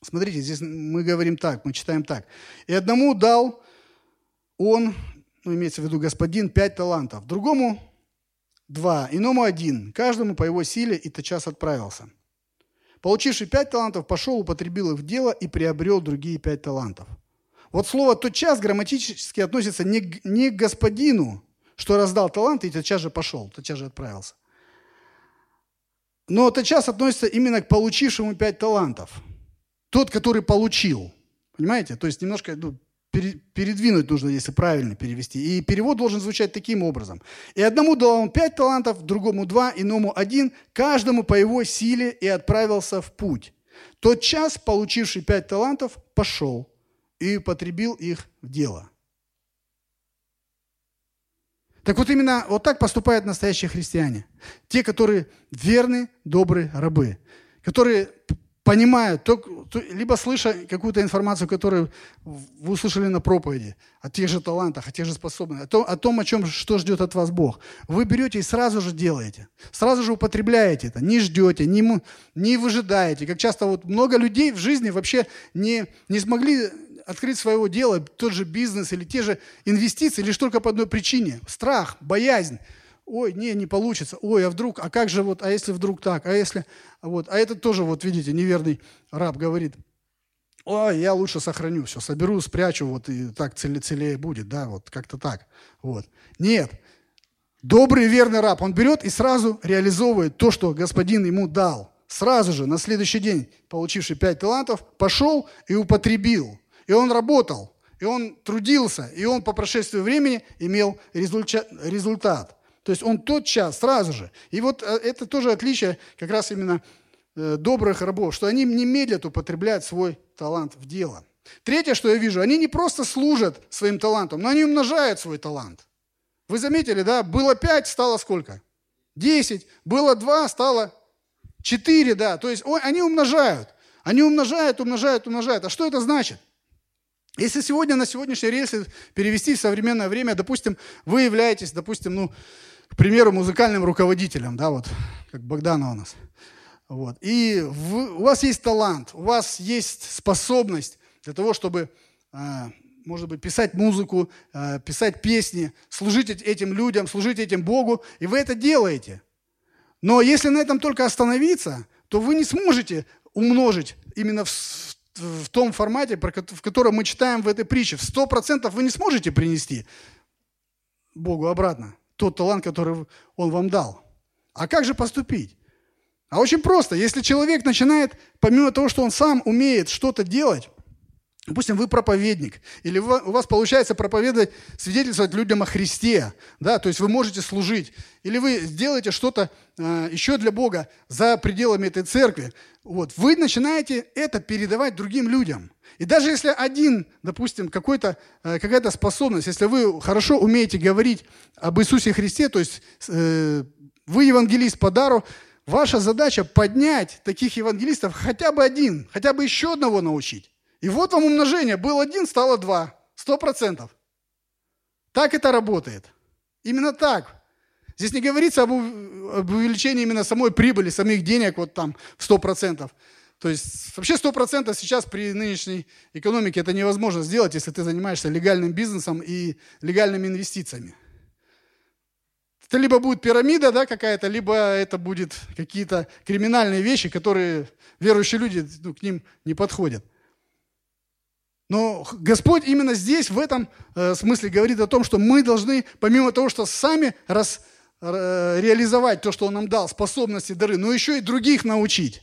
[SPEAKER 1] Смотрите, здесь мы говорим так, мы читаем так. «И одному дал он ну, имеется в виду господин, пять талантов, другому два, иному один, каждому по его силе, и тотчас отправился. Получивший пять талантов, пошел, употребил их в дело и приобрел другие пять талантов. Вот слово «тотчас» грамматически относится не, не к господину, что раздал таланты и тотчас же пошел, тотчас же отправился. Но тотчас относится именно к получившему пять талантов. Тот, который получил. Понимаете? То есть немножко ну, передвинуть нужно, если правильно перевести. И перевод должен звучать таким образом. «И одному дал он пять талантов, другому два, иному один, каждому по его силе, и отправился в путь. Тот час, получивший пять талантов, пошел и употребил их в дело». Так вот именно вот так поступают настоящие христиане. Те, которые верны, добрые рабы, которые понимают, то, то, либо слыша какую-то информацию, которую вы услышали на проповеди, о тех же талантах, о тех же способностях, о том, о, том, о чем, что ждет от вас Бог, вы берете и сразу же делаете, сразу же употребляете это, не ждете, не, не выжидаете. Как часто вот много людей в жизни вообще не, не смогли открыть своего дела, тот же бизнес или те же инвестиции, лишь только по одной причине – страх, боязнь ой, не, не получится, ой, а вдруг, а как же вот, а если вдруг так, а если, вот, а этот тоже, вот видите, неверный раб говорит, ой, я лучше сохраню все, соберу, спрячу, вот, и так целее, целее будет, да, вот, как-то так, вот. Нет, Добрый верный раб, он берет и сразу реализовывает то, что господин ему дал. Сразу же, на следующий день, получивший пять талантов, пошел и употребил. И он работал, и он трудился, и он по прошествию времени имел результат. То есть он тот час, сразу же. И вот э, это тоже отличие как раз именно э, добрых рабов, что они не медлят употреблять свой талант в дело. Третье, что я вижу, они не просто служат своим талантом, но они умножают свой талант. Вы заметили, да? Было пять, стало сколько? Десять. Было два, стало четыре, да. То есть они умножают. Они умножают, умножают, умножают. А что это значит? Если сегодня на сегодняшние рельсы перевести в современное время, допустим, вы являетесь, допустим, ну, к примеру, музыкальным руководителем, да, вот, как Богдана у нас. Вот. И вы, у вас есть талант, у вас есть способность для того, чтобы, а, может быть, писать музыку, а, писать песни, служить этим людям, служить этим Богу, и вы это делаете. Но если на этом только остановиться, то вы не сможете умножить именно в, в том формате, в котором мы читаем в этой притче. В сто процентов вы не сможете принести Богу обратно тот талант, который Он вам дал. А как же поступить? А очень просто. Если человек начинает, помимо того, что он сам умеет что-то делать, Допустим, вы проповедник, или у вас получается проповедовать, свидетельствовать людям о Христе, да, то есть вы можете служить, или вы сделаете что-то э, еще для Бога за пределами этой церкви, вот, вы начинаете это передавать другим людям. И даже если один, допустим, какой-то, э, какая-то способность, если вы хорошо умеете говорить об Иисусе Христе, то есть э, вы евангелист по дару, ваша задача поднять таких евангелистов хотя бы один, хотя бы еще одного научить. И вот вам умножение. Был один, стало два. Сто процентов. Так это работает. Именно так. Здесь не говорится об, об увеличении именно самой прибыли, самих денег вот там в сто процентов. То есть вообще сто процентов сейчас при нынешней экономике это невозможно сделать, если ты занимаешься легальным бизнесом и легальными инвестициями. Это либо будет пирамида да, какая-то, либо это будет какие-то криминальные вещи, которые верующие люди ну, к ним не подходят. Но Господь именно здесь, в этом э, смысле, говорит о том, что мы должны, помимо того, что сами раз, реализовать то, что Он нам дал, способности, дары, но еще и других научить.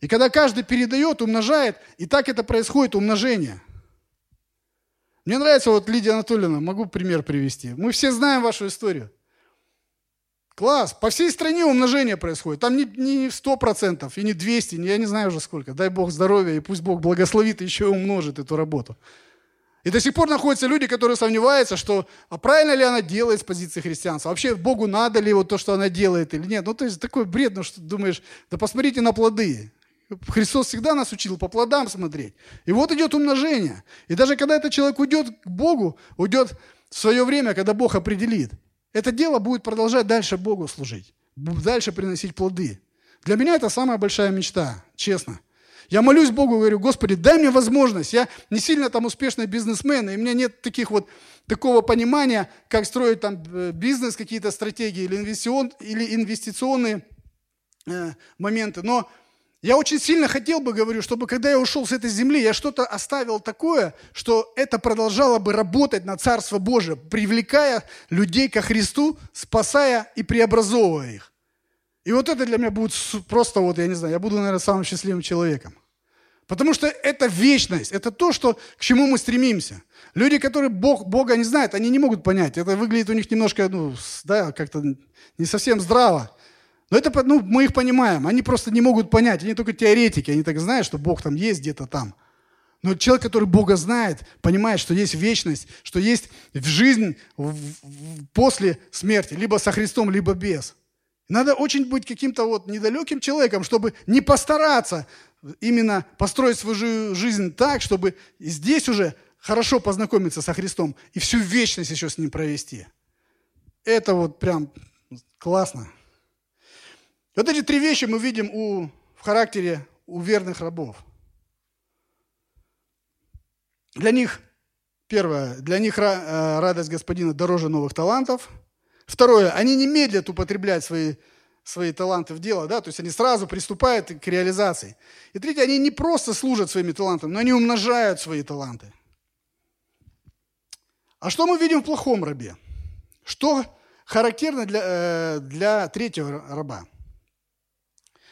[SPEAKER 1] И когда каждый передает, умножает, и так это происходит, умножение. Мне нравится вот Лидия Анатольевна, могу пример привести. Мы все знаем вашу историю. Класс. По всей стране умножение происходит. Там не, не 100% и не 200, не, я не знаю уже сколько. Дай Бог здоровья, и пусть Бог благословит и еще умножит эту работу. И до сих пор находятся люди, которые сомневаются, что а правильно ли она делает с позиции христианства. Вообще Богу надо ли вот то, что она делает или нет. Ну, то есть такой бред, ну, что думаешь, да посмотрите на плоды. Христос всегда нас учил по плодам смотреть. И вот идет умножение. И даже когда этот человек уйдет к Богу, уйдет в свое время, когда Бог определит – это дело будет продолжать дальше Богу служить, дальше приносить плоды. Для меня это самая большая мечта, честно. Я молюсь Богу, говорю, Господи, дай мне возможность. Я не сильно там успешный бизнесмен, и у меня нет таких вот, такого понимания, как строить там э, бизнес, какие-то стратегии или, инвестицион, или инвестиционные э, моменты. Но я очень сильно хотел бы, говорю, чтобы когда я ушел с этой земли, я что-то оставил такое, что это продолжало бы работать на Царство Божие, привлекая людей ко Христу, спасая и преобразовывая их. И вот это для меня будет просто, вот я не знаю, я буду, наверное, самым счастливым человеком. Потому что это вечность, это то, что, к чему мы стремимся. Люди, которые Бог, Бога не знают, они не могут понять. Это выглядит у них немножко, ну, да, как-то не совсем здраво. Но это, ну, мы их понимаем, они просто не могут понять, они только теоретики, они так знают, что Бог там есть где-то там. Но человек, который Бога знает, понимает, что есть вечность, что есть жизнь после смерти, либо со Христом, либо без. Надо очень быть каким-то вот недалеким человеком, чтобы не постараться именно построить свою жизнь так, чтобы здесь уже хорошо познакомиться со Христом и всю вечность еще с Ним провести. Это вот прям классно. Вот эти три вещи мы видим у, в характере у верных рабов. Для них, первое, для них э, радость господина дороже новых талантов. Второе, они не медлят употреблять свои, свои таланты в дело, да, то есть они сразу приступают к реализации. И третье, они не просто служат своими талантами, но они умножают свои таланты. А что мы видим в плохом рабе? Что характерно для, э, для третьего раба.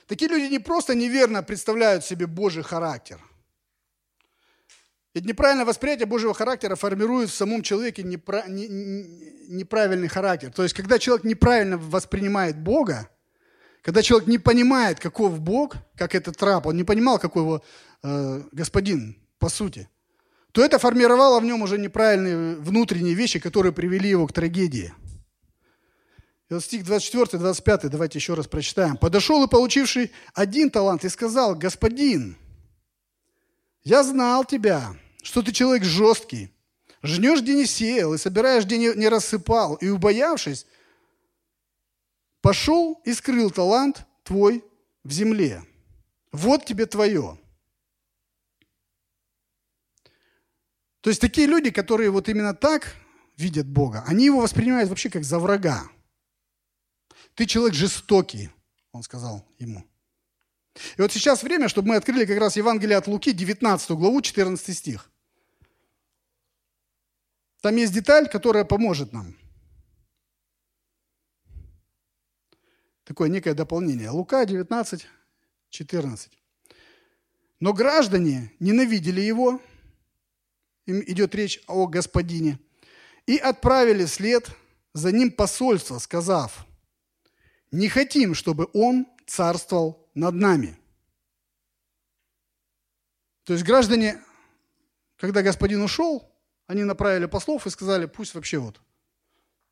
[SPEAKER 1] Такие люди не просто неверно представляют себе Божий характер. Ведь неправильное восприятие Божьего характера формирует в самом человеке неправильный характер. То есть, когда человек неправильно воспринимает Бога, когда человек не понимает, каков Бог, как этот раб, он не понимал, какой его э, господин, по сути, то это формировало в нем уже неправильные внутренние вещи, которые привели его к трагедии. И вот стих 24, 25, давайте еще раз прочитаем. «Подошел и получивший один талант и сказал, «Господин, я знал тебя, что ты человек жесткий, жнешь, где не сеял, и собираешь, где не, рассыпал, и, убоявшись, пошел и скрыл талант твой в земле. Вот тебе твое». То есть такие люди, которые вот именно так видят Бога, они его воспринимают вообще как за врага. Ты человек жестокий, он сказал ему. И вот сейчас время, чтобы мы открыли как раз Евангелие от Луки, 19 главу, 14 стих. Там есть деталь, которая поможет нам. Такое некое дополнение. Лука 19, 14. Но граждане ненавидели его, им идет речь о господине, и отправили след за ним посольство, сказав, не хотим, чтобы он царствовал над нами. То есть граждане, когда господин ушел, они направили послов и сказали, пусть вообще вот,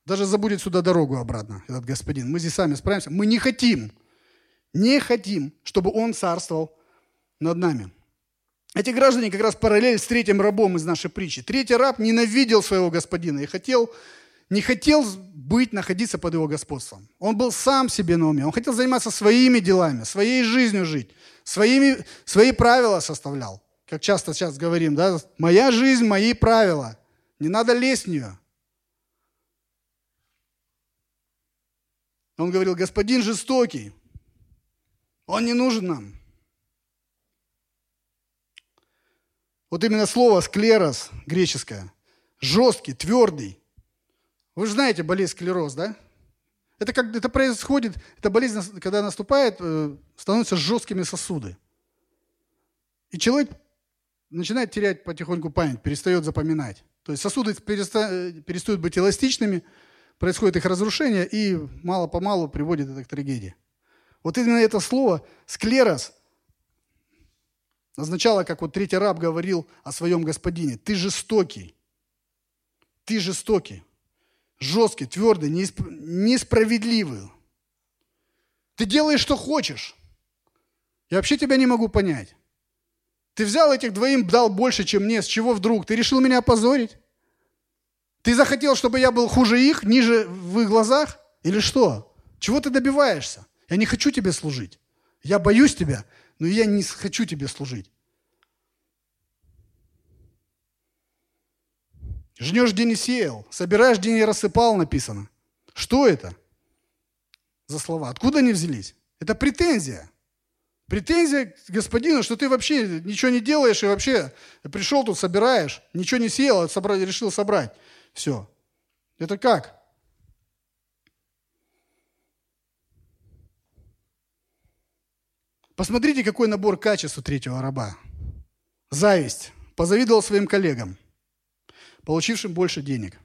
[SPEAKER 1] даже забудет сюда дорогу обратно, этот господин. Мы здесь сами справимся. Мы не хотим, не хотим, чтобы он царствовал над нами. Эти граждане как раз параллель с третьим рабом из нашей притчи. Третий раб ненавидел своего господина и хотел не хотел быть, находиться под его господством. Он был сам себе на уме. Он хотел заниматься своими делами, своей жизнью жить, своими, свои правила составлял. Как часто сейчас говорим, да, моя жизнь, мои правила. Не надо лезть в нее. Он говорил, господин жестокий, он не нужен нам. Вот именно слово склероз греческое. Жесткий, твердый. Вы же знаете болезнь склероз, да? Это, как, это происходит, эта болезнь, когда наступает, э, становятся жесткими сосуды. И человек начинает терять потихоньку память, перестает запоминать. То есть сосуды перестают быть эластичными, происходит их разрушение, и мало-помалу приводит это к трагедии. Вот именно это слово «склероз» означало, как вот третий раб говорил о своем господине, «ты жестокий, ты жестокий» жесткий, твердый, несправедливый. Ты делаешь, что хочешь. Я вообще тебя не могу понять. Ты взял этих двоим, дал больше, чем мне. С чего вдруг? Ты решил меня опозорить? Ты захотел, чтобы я был хуже их, ниже в их глазах? Или что? Чего ты добиваешься? Я не хочу тебе служить. Я боюсь тебя, но я не хочу тебе служить. Жнешь, где не сеял, собираешь, где не рассыпал, написано. Что это за слова? Откуда они взялись? Это претензия. Претензия к господину, что ты вообще ничего не делаешь и вообще пришел тут, собираешь, ничего не сеял, а собрать, решил собрать. Все. Это как? Посмотрите, какой набор качеств у третьего раба. Зависть. Позавидовал своим коллегам получившим больше денег.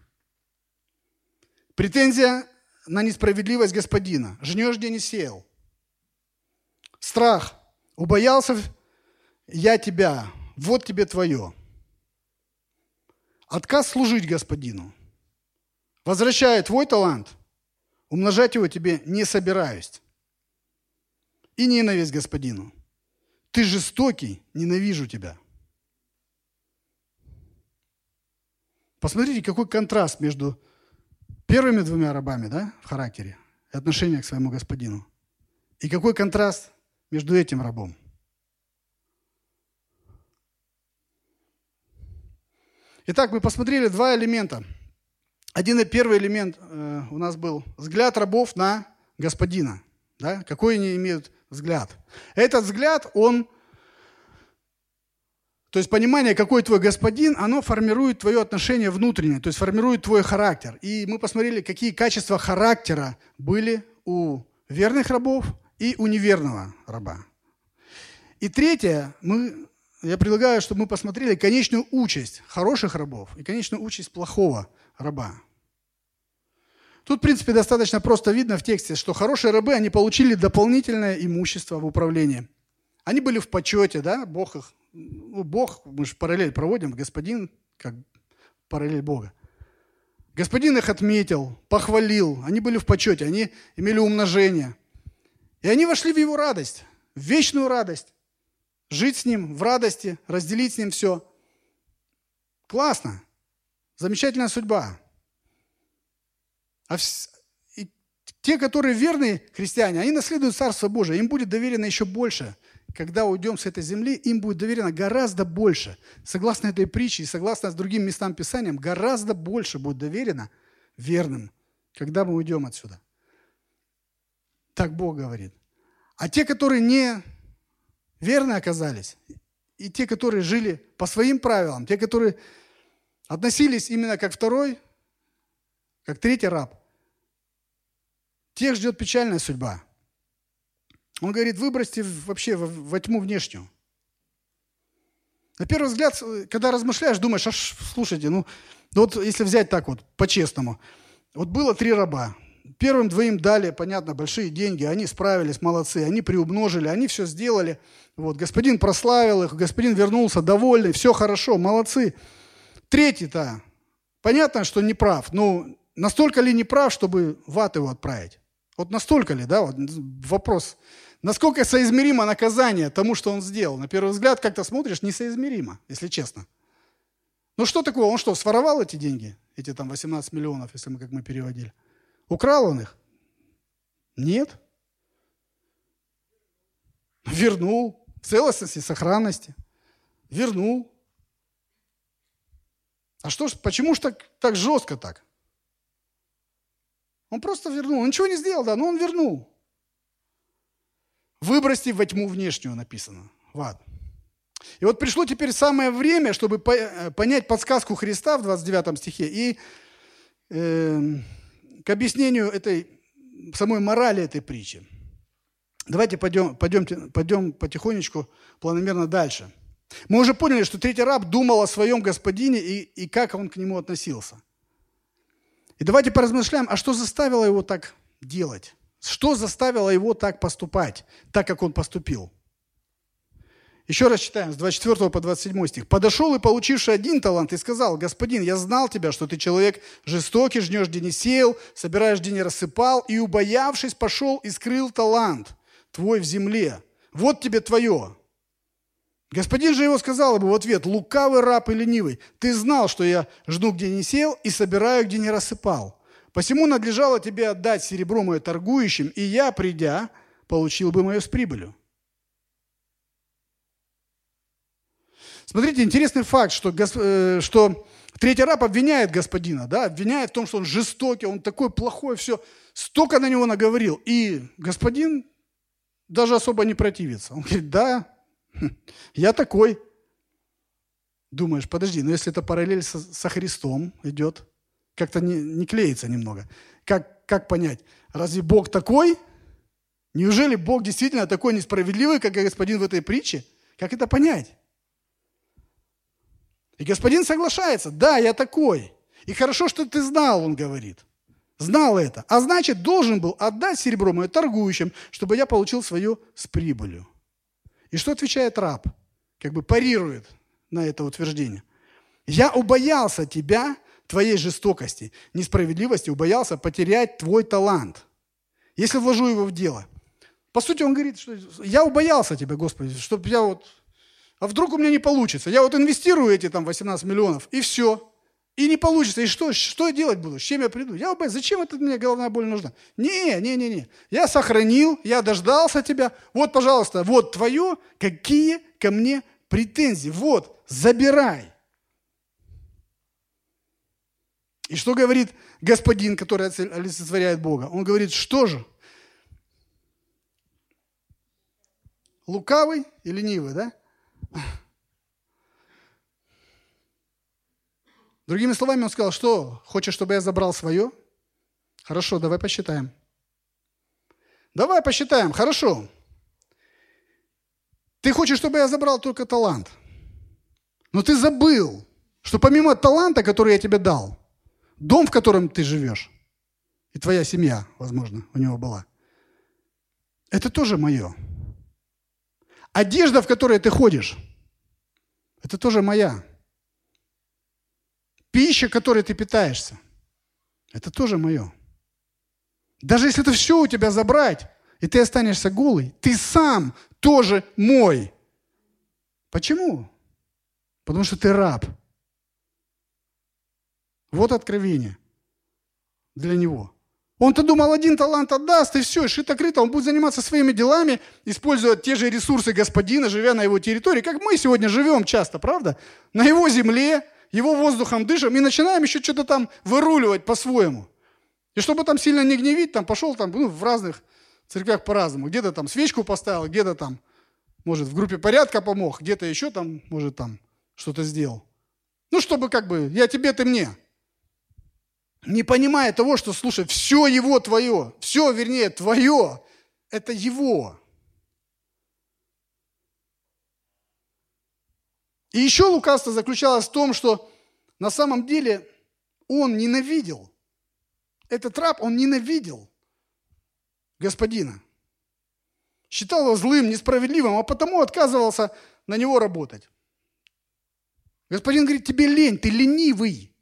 [SPEAKER 1] Претензия на несправедливость господина. Жнешь, где не сеял. Страх. Убоялся я тебя. Вот тебе твое. Отказ служить господину. Возвращаю твой талант. Умножать его тебе не собираюсь. И ненависть господину. Ты жестокий, ненавижу тебя. Посмотрите, какой контраст между первыми двумя рабами да, в характере и отношение к своему господину. И какой контраст между этим рабом. Итак, мы посмотрели два элемента. Один и первый элемент э, у нас был взгляд рабов на господина. Да? Какой они имеют взгляд? Этот взгляд, он То есть понимание, какой твой господин, оно формирует твое отношение внутреннее, то есть формирует твой характер. И мы посмотрели, какие качества характера были у верных рабов и у неверного раба. И третье, мы, я предлагаю, чтобы мы посмотрели конечную участь хороших рабов и конечную участь плохого раба. Тут, в принципе, достаточно просто видно в тексте, что хорошие рабы, они получили дополнительное имущество в управлении. Они были в почете, да, Бог их ну, Бог, мы же параллель проводим, господин как параллель Бога. Господин их отметил, похвалил, они были в почете, они имели умножение. И они вошли в его радость, в вечную радость. Жить с ним в радости, разделить с ним все. Классно. Замечательная судьба. А и те, которые верные христиане, они наследуют Царство Божие, им будет доверено еще больше – когда уйдем с этой земли, им будет доверено гораздо больше. Согласно этой притче и согласно с другим местам Писания, гораздо больше будет доверено верным, когда мы уйдем отсюда. Так Бог говорит. А те, которые не верны оказались, и те, которые жили по своим правилам, те, которые относились именно как второй, как третий раб, тех ждет печальная судьба – он говорит, выбросьте вообще во тьму внешнюю. На первый взгляд, когда размышляешь, думаешь, аж, слушайте, ну, вот если взять так вот, по-честному. Вот было три раба. Первым двоим дали, понятно, большие деньги, они справились, молодцы, они приумножили, они все сделали. Вот, господин прославил их, господин вернулся довольный, все хорошо, молодцы. Третий-то, понятно, что не прав, но настолько ли не прав, чтобы в ад его отправить? Вот настолько ли, да, вот вопрос Насколько соизмеримо наказание тому, что он сделал? На первый взгляд, как-то смотришь, несоизмеримо, если честно. Ну что такое? Он что, своровал эти деньги? Эти там 18 миллионов, если мы как мы переводили. Украл он их? Нет. Вернул. В целостности, сохранности. Вернул. А что ж, почему же так, так жестко так? Он просто вернул. Он ничего не сделал, да, но он вернул. Выбросьте во тьму внешнюю, написано, в. И вот пришло теперь самое время, чтобы э, понять подсказку Христа в 29 стихе и э, к объяснению этой самой морали этой притчи. Давайте пойдем, пойдем, пойдем потихонечку, планомерно дальше. Мы уже поняли, что третий раб думал о своем господине и, и как он к нему относился. И давайте поразмышляем, а что заставило его так делать? Что заставило его так поступать, так как он поступил? Еще раз читаем с 24 по 27 стих. «Подошел и, получивший один талант, и сказал, «Господин, я знал тебя, что ты человек жестокий, жнешь, где не сеял, собираешь, где не рассыпал, и, убоявшись, пошел и скрыл талант твой в земле. Вот тебе твое». Господин же его сказал ему в ответ, «Лукавый раб и ленивый, ты знал, что я жну, где не сеял, и собираю, где не рассыпал. Посему надлежало тебе отдать серебро мое торгующим, и я, придя, получил бы мое с прибылью. Смотрите, интересный факт, что, э, что третий раб обвиняет господина, да, обвиняет в том, что он жестокий, он такой плохой, все. Столько на него наговорил. И господин даже особо не противится. Он говорит, да, я такой. Думаешь, подожди, но если это параллель со, со Христом идет, как-то не, не клеится немного. Как, как понять? Разве Бог такой? Неужели Бог действительно такой несправедливый, как господин в этой притче? Как это понять? И господин соглашается, да, я такой. И хорошо, что ты знал, он говорит. Знал это. А значит, должен был отдать серебро мое торгующим, чтобы я получил свое с прибылью. И что отвечает раб? Как бы парирует на это утверждение. Я убоялся тебя, твоей жестокости, несправедливости, убоялся потерять твой талант, если вложу его в дело. По сути, он говорит, что я убоялся тебя, Господи, чтобы я вот... А вдруг у меня не получится? Я вот инвестирую эти там 18 миллионов, и все. И не получится. И что, что я делать буду? С чем я приду? Я убоюсь. Зачем это мне головная боль нужна? Не, не, не, не. Я сохранил, я дождался тебя. Вот, пожалуйста, вот твое. Какие ко мне претензии? Вот, забирай. И что говорит господин, который олицетворяет Бога? Он говорит, что же? Лукавый и ленивый, да? Другими словами, он сказал, что, хочешь, чтобы я забрал свое? Хорошо, давай посчитаем. Давай посчитаем, хорошо. Ты хочешь, чтобы я забрал только талант. Но ты забыл, что помимо таланта, который я тебе дал, дом, в котором ты живешь, и твоя семья, возможно, у него была, это тоже мое. Одежда, в которой ты ходишь, это тоже моя. Пища, которой ты питаешься, это тоже мое. Даже если это все у тебя забрать, и ты останешься голый, ты сам тоже мой. Почему? Потому что ты раб. Вот откровение для него. Он-то думал, один талант отдаст, и все, шито-крыто, он будет заниматься своими делами, используя те же ресурсы господина, живя на его территории, как мы сегодня живем часто, правда? На его земле, его воздухом дышим, и начинаем еще что-то там выруливать по-своему. И чтобы там сильно не гневить, там пошел там, ну, в разных церквях по-разному. Где-то там свечку поставил, где-то там, может, в группе порядка помог, где-то еще там, может, там что-то сделал. Ну, чтобы как бы, я тебе, ты мне не понимая того, что, слушай, все его твое, все, вернее, твое, это его. И еще лукавство заключалось в том, что на самом деле он ненавидел. Этот раб, он ненавидел господина. Считал его злым, несправедливым, а потому отказывался на него работать. Господин говорит, тебе лень, ты ленивый,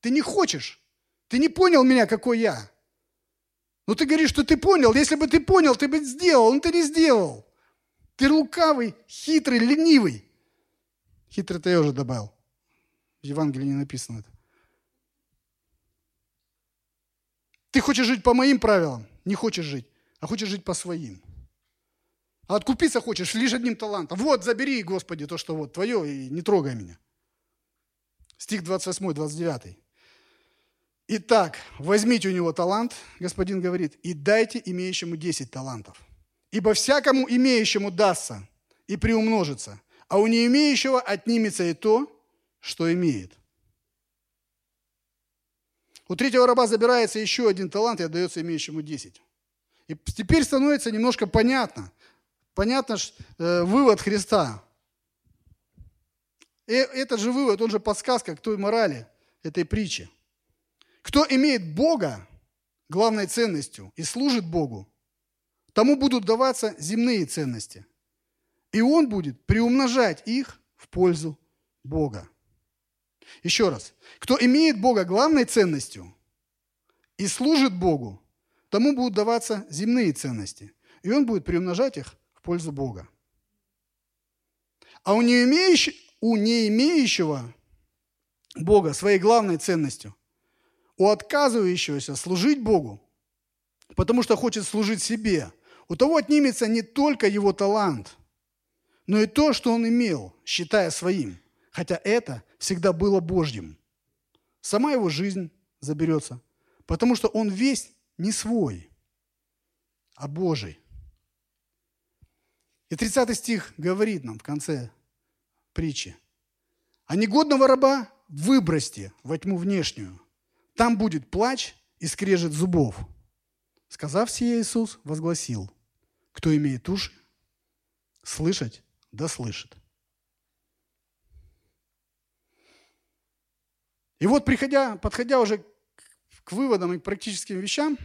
[SPEAKER 1] ты не хочешь. Ты не понял меня, какой я. Ну ты говоришь, что ты понял. Если бы ты понял, ты бы сделал. Но ты не сделал. Ты лукавый, хитрый, ленивый. Хитрый-то я уже добавил. В Евангелии не написано это. Ты хочешь жить по моим правилам? Не хочешь жить, а хочешь жить по своим. А откупиться хочешь лишь одним талантом. Вот, забери, Господи, то, что вот твое, и не трогай меня. Стих 28, 29. Итак, возьмите у него талант, господин говорит, и дайте имеющему 10 талантов. Ибо всякому имеющему дастся и приумножится, а у не имеющего отнимется и то, что имеет. У третьего раба забирается еще один талант и отдается имеющему 10. И теперь становится немножко понятно. Понятно э, вывод Христа. И этот же вывод, он же подсказка к той морали этой притчи. Кто имеет Бога главной ценностью и служит Богу, тому будут даваться земные ценности. И он будет приумножать их в пользу Бога. Еще раз. Кто имеет Бога главной ценностью и служит Богу, тому будут даваться земные ценности. И он будет приумножать их в пользу Бога. А у не, имеющего, у не имеющего Бога своей главной ценностью у отказывающегося служить Богу, потому что хочет служить себе, у того отнимется не только его талант, но и то, что он имел, считая своим, хотя это всегда было Божьим. Сама его жизнь заберется, потому что он весь не свой, а Божий. И 30 стих говорит нам в конце притчи. А негодного раба выбросьте во тьму внешнюю, там будет плач и скрежет зубов. Сказав сие, Иисус возгласил, кто имеет уши, слышать, да слышит. И вот, приходя, подходя уже к выводам и к практическим вещам,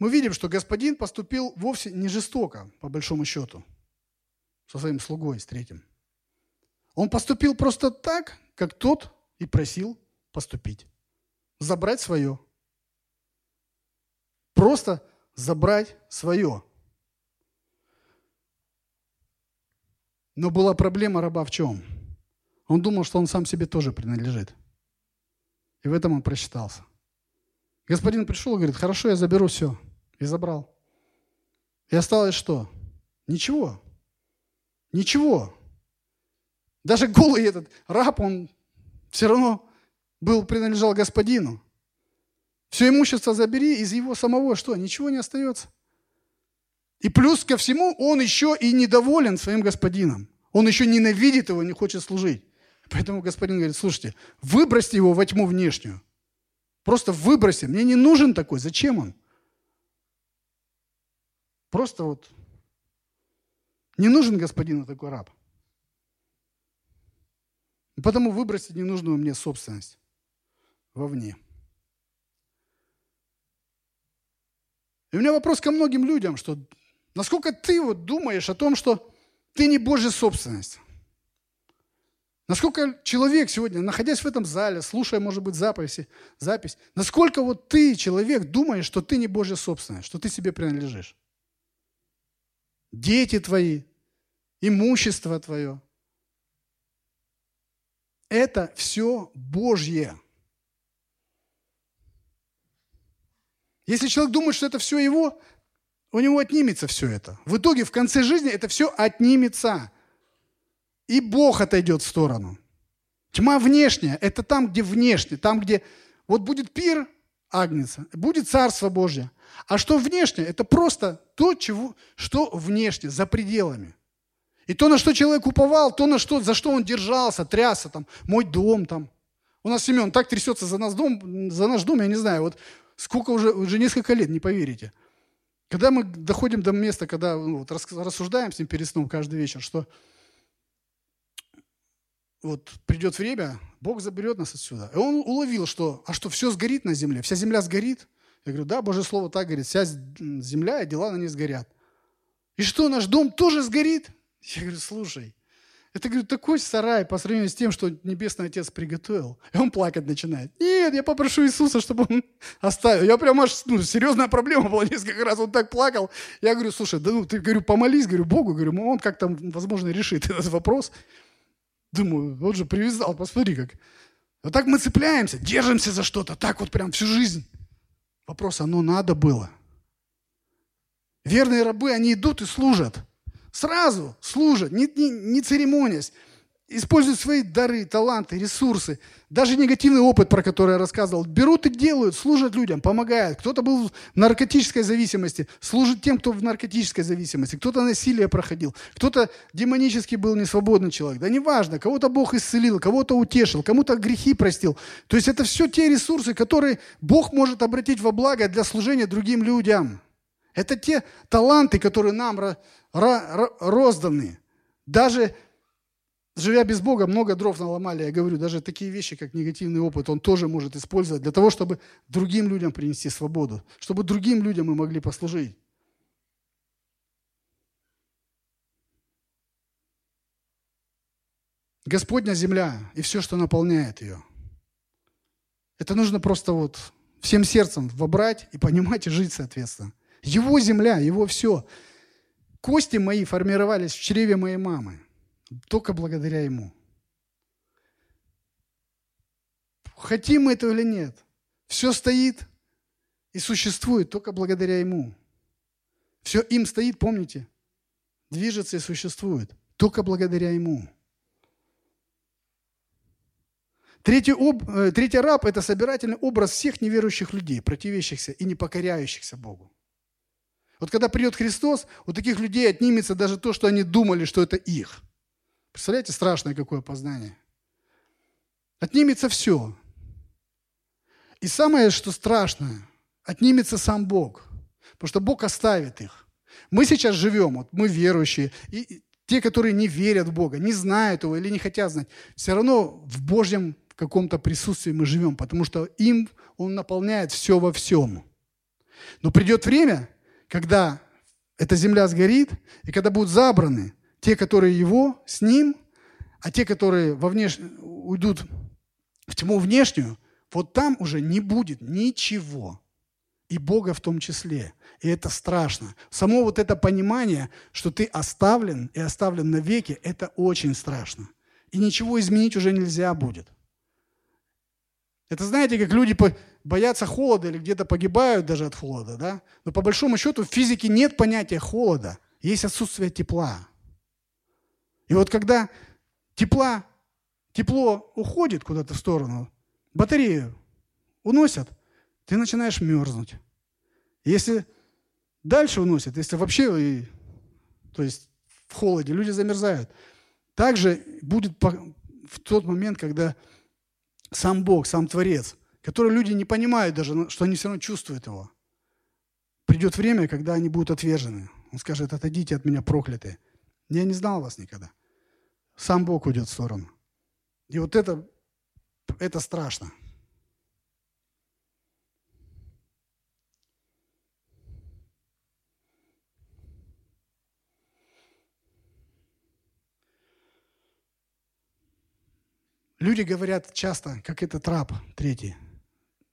[SPEAKER 1] мы видим, что господин поступил вовсе не жестоко, по большому счету со своим слугой, с третьим. Он поступил просто так, как тот и просил поступить. Забрать свое. Просто забрать свое. Но была проблема раба в чем? Он думал, что он сам себе тоже принадлежит. И в этом он просчитался. Господин пришел и говорит, хорошо, я заберу все. И забрал. И осталось что? Ничего. Ничего. Даже голый этот раб, он все равно был, принадлежал господину. Все имущество забери, из его самого что? Ничего не остается. И плюс ко всему, он еще и недоволен своим господином. Он еще ненавидит его, не хочет служить. Поэтому господин говорит, слушайте, выбросьте его во тьму внешнюю. Просто выбросьте. Мне не нужен такой. Зачем он? Просто вот не нужен господину такой раб. Потому выбросить ненужную мне собственность вовне. И у меня вопрос ко многим людям, что насколько ты вот думаешь о том, что ты не Божья собственность. Насколько человек сегодня, находясь в этом зале, слушая, может быть, записи, запись, насколько вот ты, человек, думаешь, что ты не Божья собственность, что ты себе принадлежишь? Дети твои, имущество твое. Это все Божье. Если человек думает, что это все его, у него отнимется все это. В итоге, в конце жизни это все отнимется. И Бог отойдет в сторону. Тьма внешняя – это там, где внешне, там, где вот будет пир Агнца, будет Царство Божье. А что внешне? Это просто то, чего, что внешне, за пределами. И то, на что человек уповал, то, на что, за что он держался, трясся, там, мой дом, там. У нас Семен так трясется за, нас дом, за наш дом, я не знаю, вот сколько уже, уже несколько лет, не поверите. Когда мы доходим до места, когда ну, вот, рассуждаем с ним перед сном каждый вечер, что вот придет время, Бог заберет нас отсюда. И он уловил, что, а что, все сгорит на земле? Вся земля сгорит? Я говорю, да, Божье Слово так говорит, вся земля и дела на ней сгорят. И что, наш дом тоже сгорит? Я говорю, слушай, это, говорю, такой сарай по сравнению с тем, что Небесный Отец приготовил. И он плакать начинает. Нет, я попрошу Иисуса, чтобы он оставил. Я прям аж, ну, серьезная проблема была несколько раз. Он так плакал. Я говорю, слушай, да ну, ты, говорю, помолись, говорю, Богу, говорю, он как там, возможно, решит этот вопрос. Думаю, вот же привязал, посмотри как. Вот так мы цепляемся, держимся за что-то, так вот прям всю жизнь. Вопрос, оно надо было. Верные рабы, они идут и служат. Сразу служат, не, не, не церемонясь. Используют свои дары, таланты, ресурсы. Даже негативный опыт, про который я рассказывал, берут и делают, служат людям, помогают. Кто-то был в наркотической зависимости, служит тем, кто в наркотической зависимости. Кто-то насилие проходил, кто-то демонически был несвободный человек. Да неважно, кого-то Бог исцелил, кого-то утешил, кому-то грехи простил. То есть это все те ресурсы, которые Бог может обратить во благо для служения другим людям. Это те таланты, которые нам розданы. Даже живя без Бога, много дров наломали. Я говорю, даже такие вещи, как негативный опыт, он тоже может использовать для того, чтобы другим людям принести свободу, чтобы другим людям мы могли послужить. Господня земля и все, что наполняет ее. Это нужно просто вот всем сердцем вобрать и понимать и жить соответственно. Его земля, его все. Кости мои формировались в чреве моей мамы. Только благодаря ему. Хотим мы этого или нет, все стоит и существует только благодаря ему. Все им стоит, помните, движется и существует только благодаря ему. Третий, об, э, третий раб – это собирательный образ всех неверующих людей, противящихся и не покоряющихся Богу. Вот когда придет Христос, у таких людей отнимется даже то, что они думали, что это их. Представляете, страшное какое познание. Отнимется все. И самое, что страшное, отнимется сам Бог. Потому что Бог оставит их. Мы сейчас живем, вот мы верующие, и те, которые не верят в Бога, не знают Его или не хотят знать, все равно в Божьем каком-то присутствии мы живем, потому что им Он наполняет все во всем. Но придет время, когда эта земля сгорит, и когда будут забраны те, которые его, с ним, а те, которые во внеш... уйдут в тьму внешнюю, вот там уже не будет ничего. И Бога в том числе. И это страшно. Само вот это понимание, что ты оставлен и оставлен навеки, это очень страшно. И ничего изменить уже нельзя будет. Это знаете, как люди боятся холода или где-то погибают даже от холода, да? Но по большому счету в физике нет понятия холода, есть отсутствие тепла. И вот когда тепла, тепло уходит куда-то в сторону, батарею уносят, ты начинаешь мерзнуть. Если дальше уносит, если вообще, то есть в холоде люди замерзают. Также будет в тот момент, когда сам Бог, сам Творец, который люди не понимают даже, что они все равно чувствуют его. Придет время, когда они будут отвержены. Он скажет, отойдите от меня, проклятые. Я не знал вас никогда. Сам Бог уйдет в сторону. И вот это, это страшно. Люди говорят часто, как этот раб третий,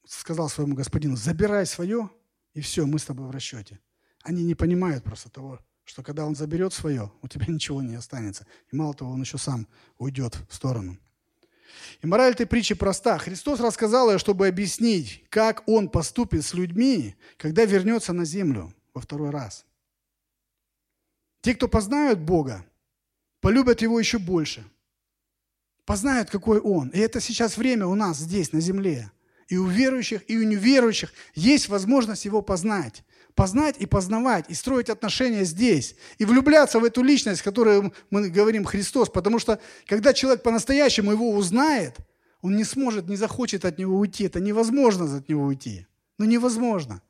[SPEAKER 1] сказал своему господину, забирай свое, и все, мы с тобой в расчете. Они не понимают просто того, что когда он заберет свое, у тебя ничего не останется. И мало того, он еще сам уйдет в сторону. И мораль этой притчи проста. Христос рассказал ее, чтобы объяснить, как Он поступит с людьми, когда вернется на землю во второй раз. Те, кто познают Бога, полюбят Его еще больше – познают, какой Он. И это сейчас время у нас здесь, на земле. И у верующих, и у неверующих есть возможность Его познать. Познать и познавать, и строить отношения здесь. И влюбляться в эту личность, которую мы говорим Христос. Потому что, когда человек по-настоящему Его узнает, он не сможет, не захочет от Него уйти. Это невозможно от Него уйти. Ну невозможно.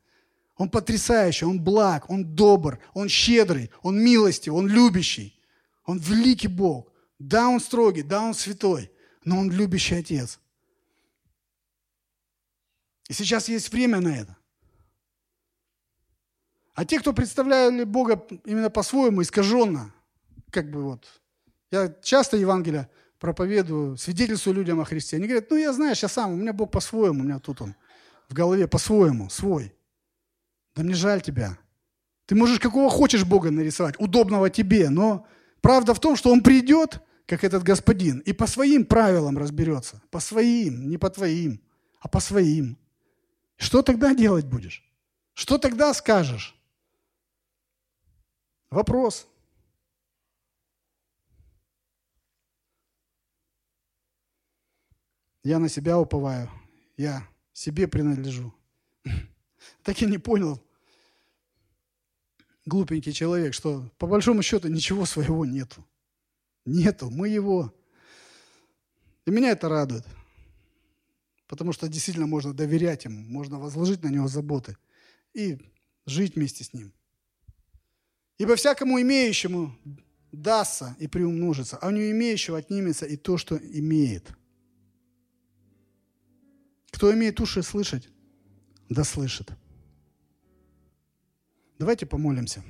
[SPEAKER 1] Он потрясающий, Он благ, Он добр, Он щедрый, Он милостив, Он любящий. Он великий Бог. Да, он строгий, да, он святой, но он любящий отец. И сейчас есть время на это. А те, кто представляли Бога именно по-своему, искаженно, как бы вот, я часто Евангелие проповедую, свидетельствую людям о Христе. Они говорят, ну я знаю, сейчас сам, у меня Бог по-своему, у меня тут он в голове по-своему, свой. Да мне жаль тебя. Ты можешь какого хочешь Бога нарисовать, удобного тебе, но правда в том, что Он придет, как этот господин, и по своим правилам разберется. По своим, не по твоим, а по своим. Что тогда делать будешь? Что тогда скажешь? Вопрос. Я на себя уповаю. Я себе принадлежу. Так и не понял, глупенький человек, что по большому счету ничего своего нету. Нету, мы его. И меня это радует. Потому что действительно можно доверять ему, можно возложить на него заботы и жить вместе с ним. Ибо всякому имеющему дастся и приумножится, а у не имеющего отнимется и то, что имеет. Кто имеет уши слышать, да слышит. Давайте помолимся.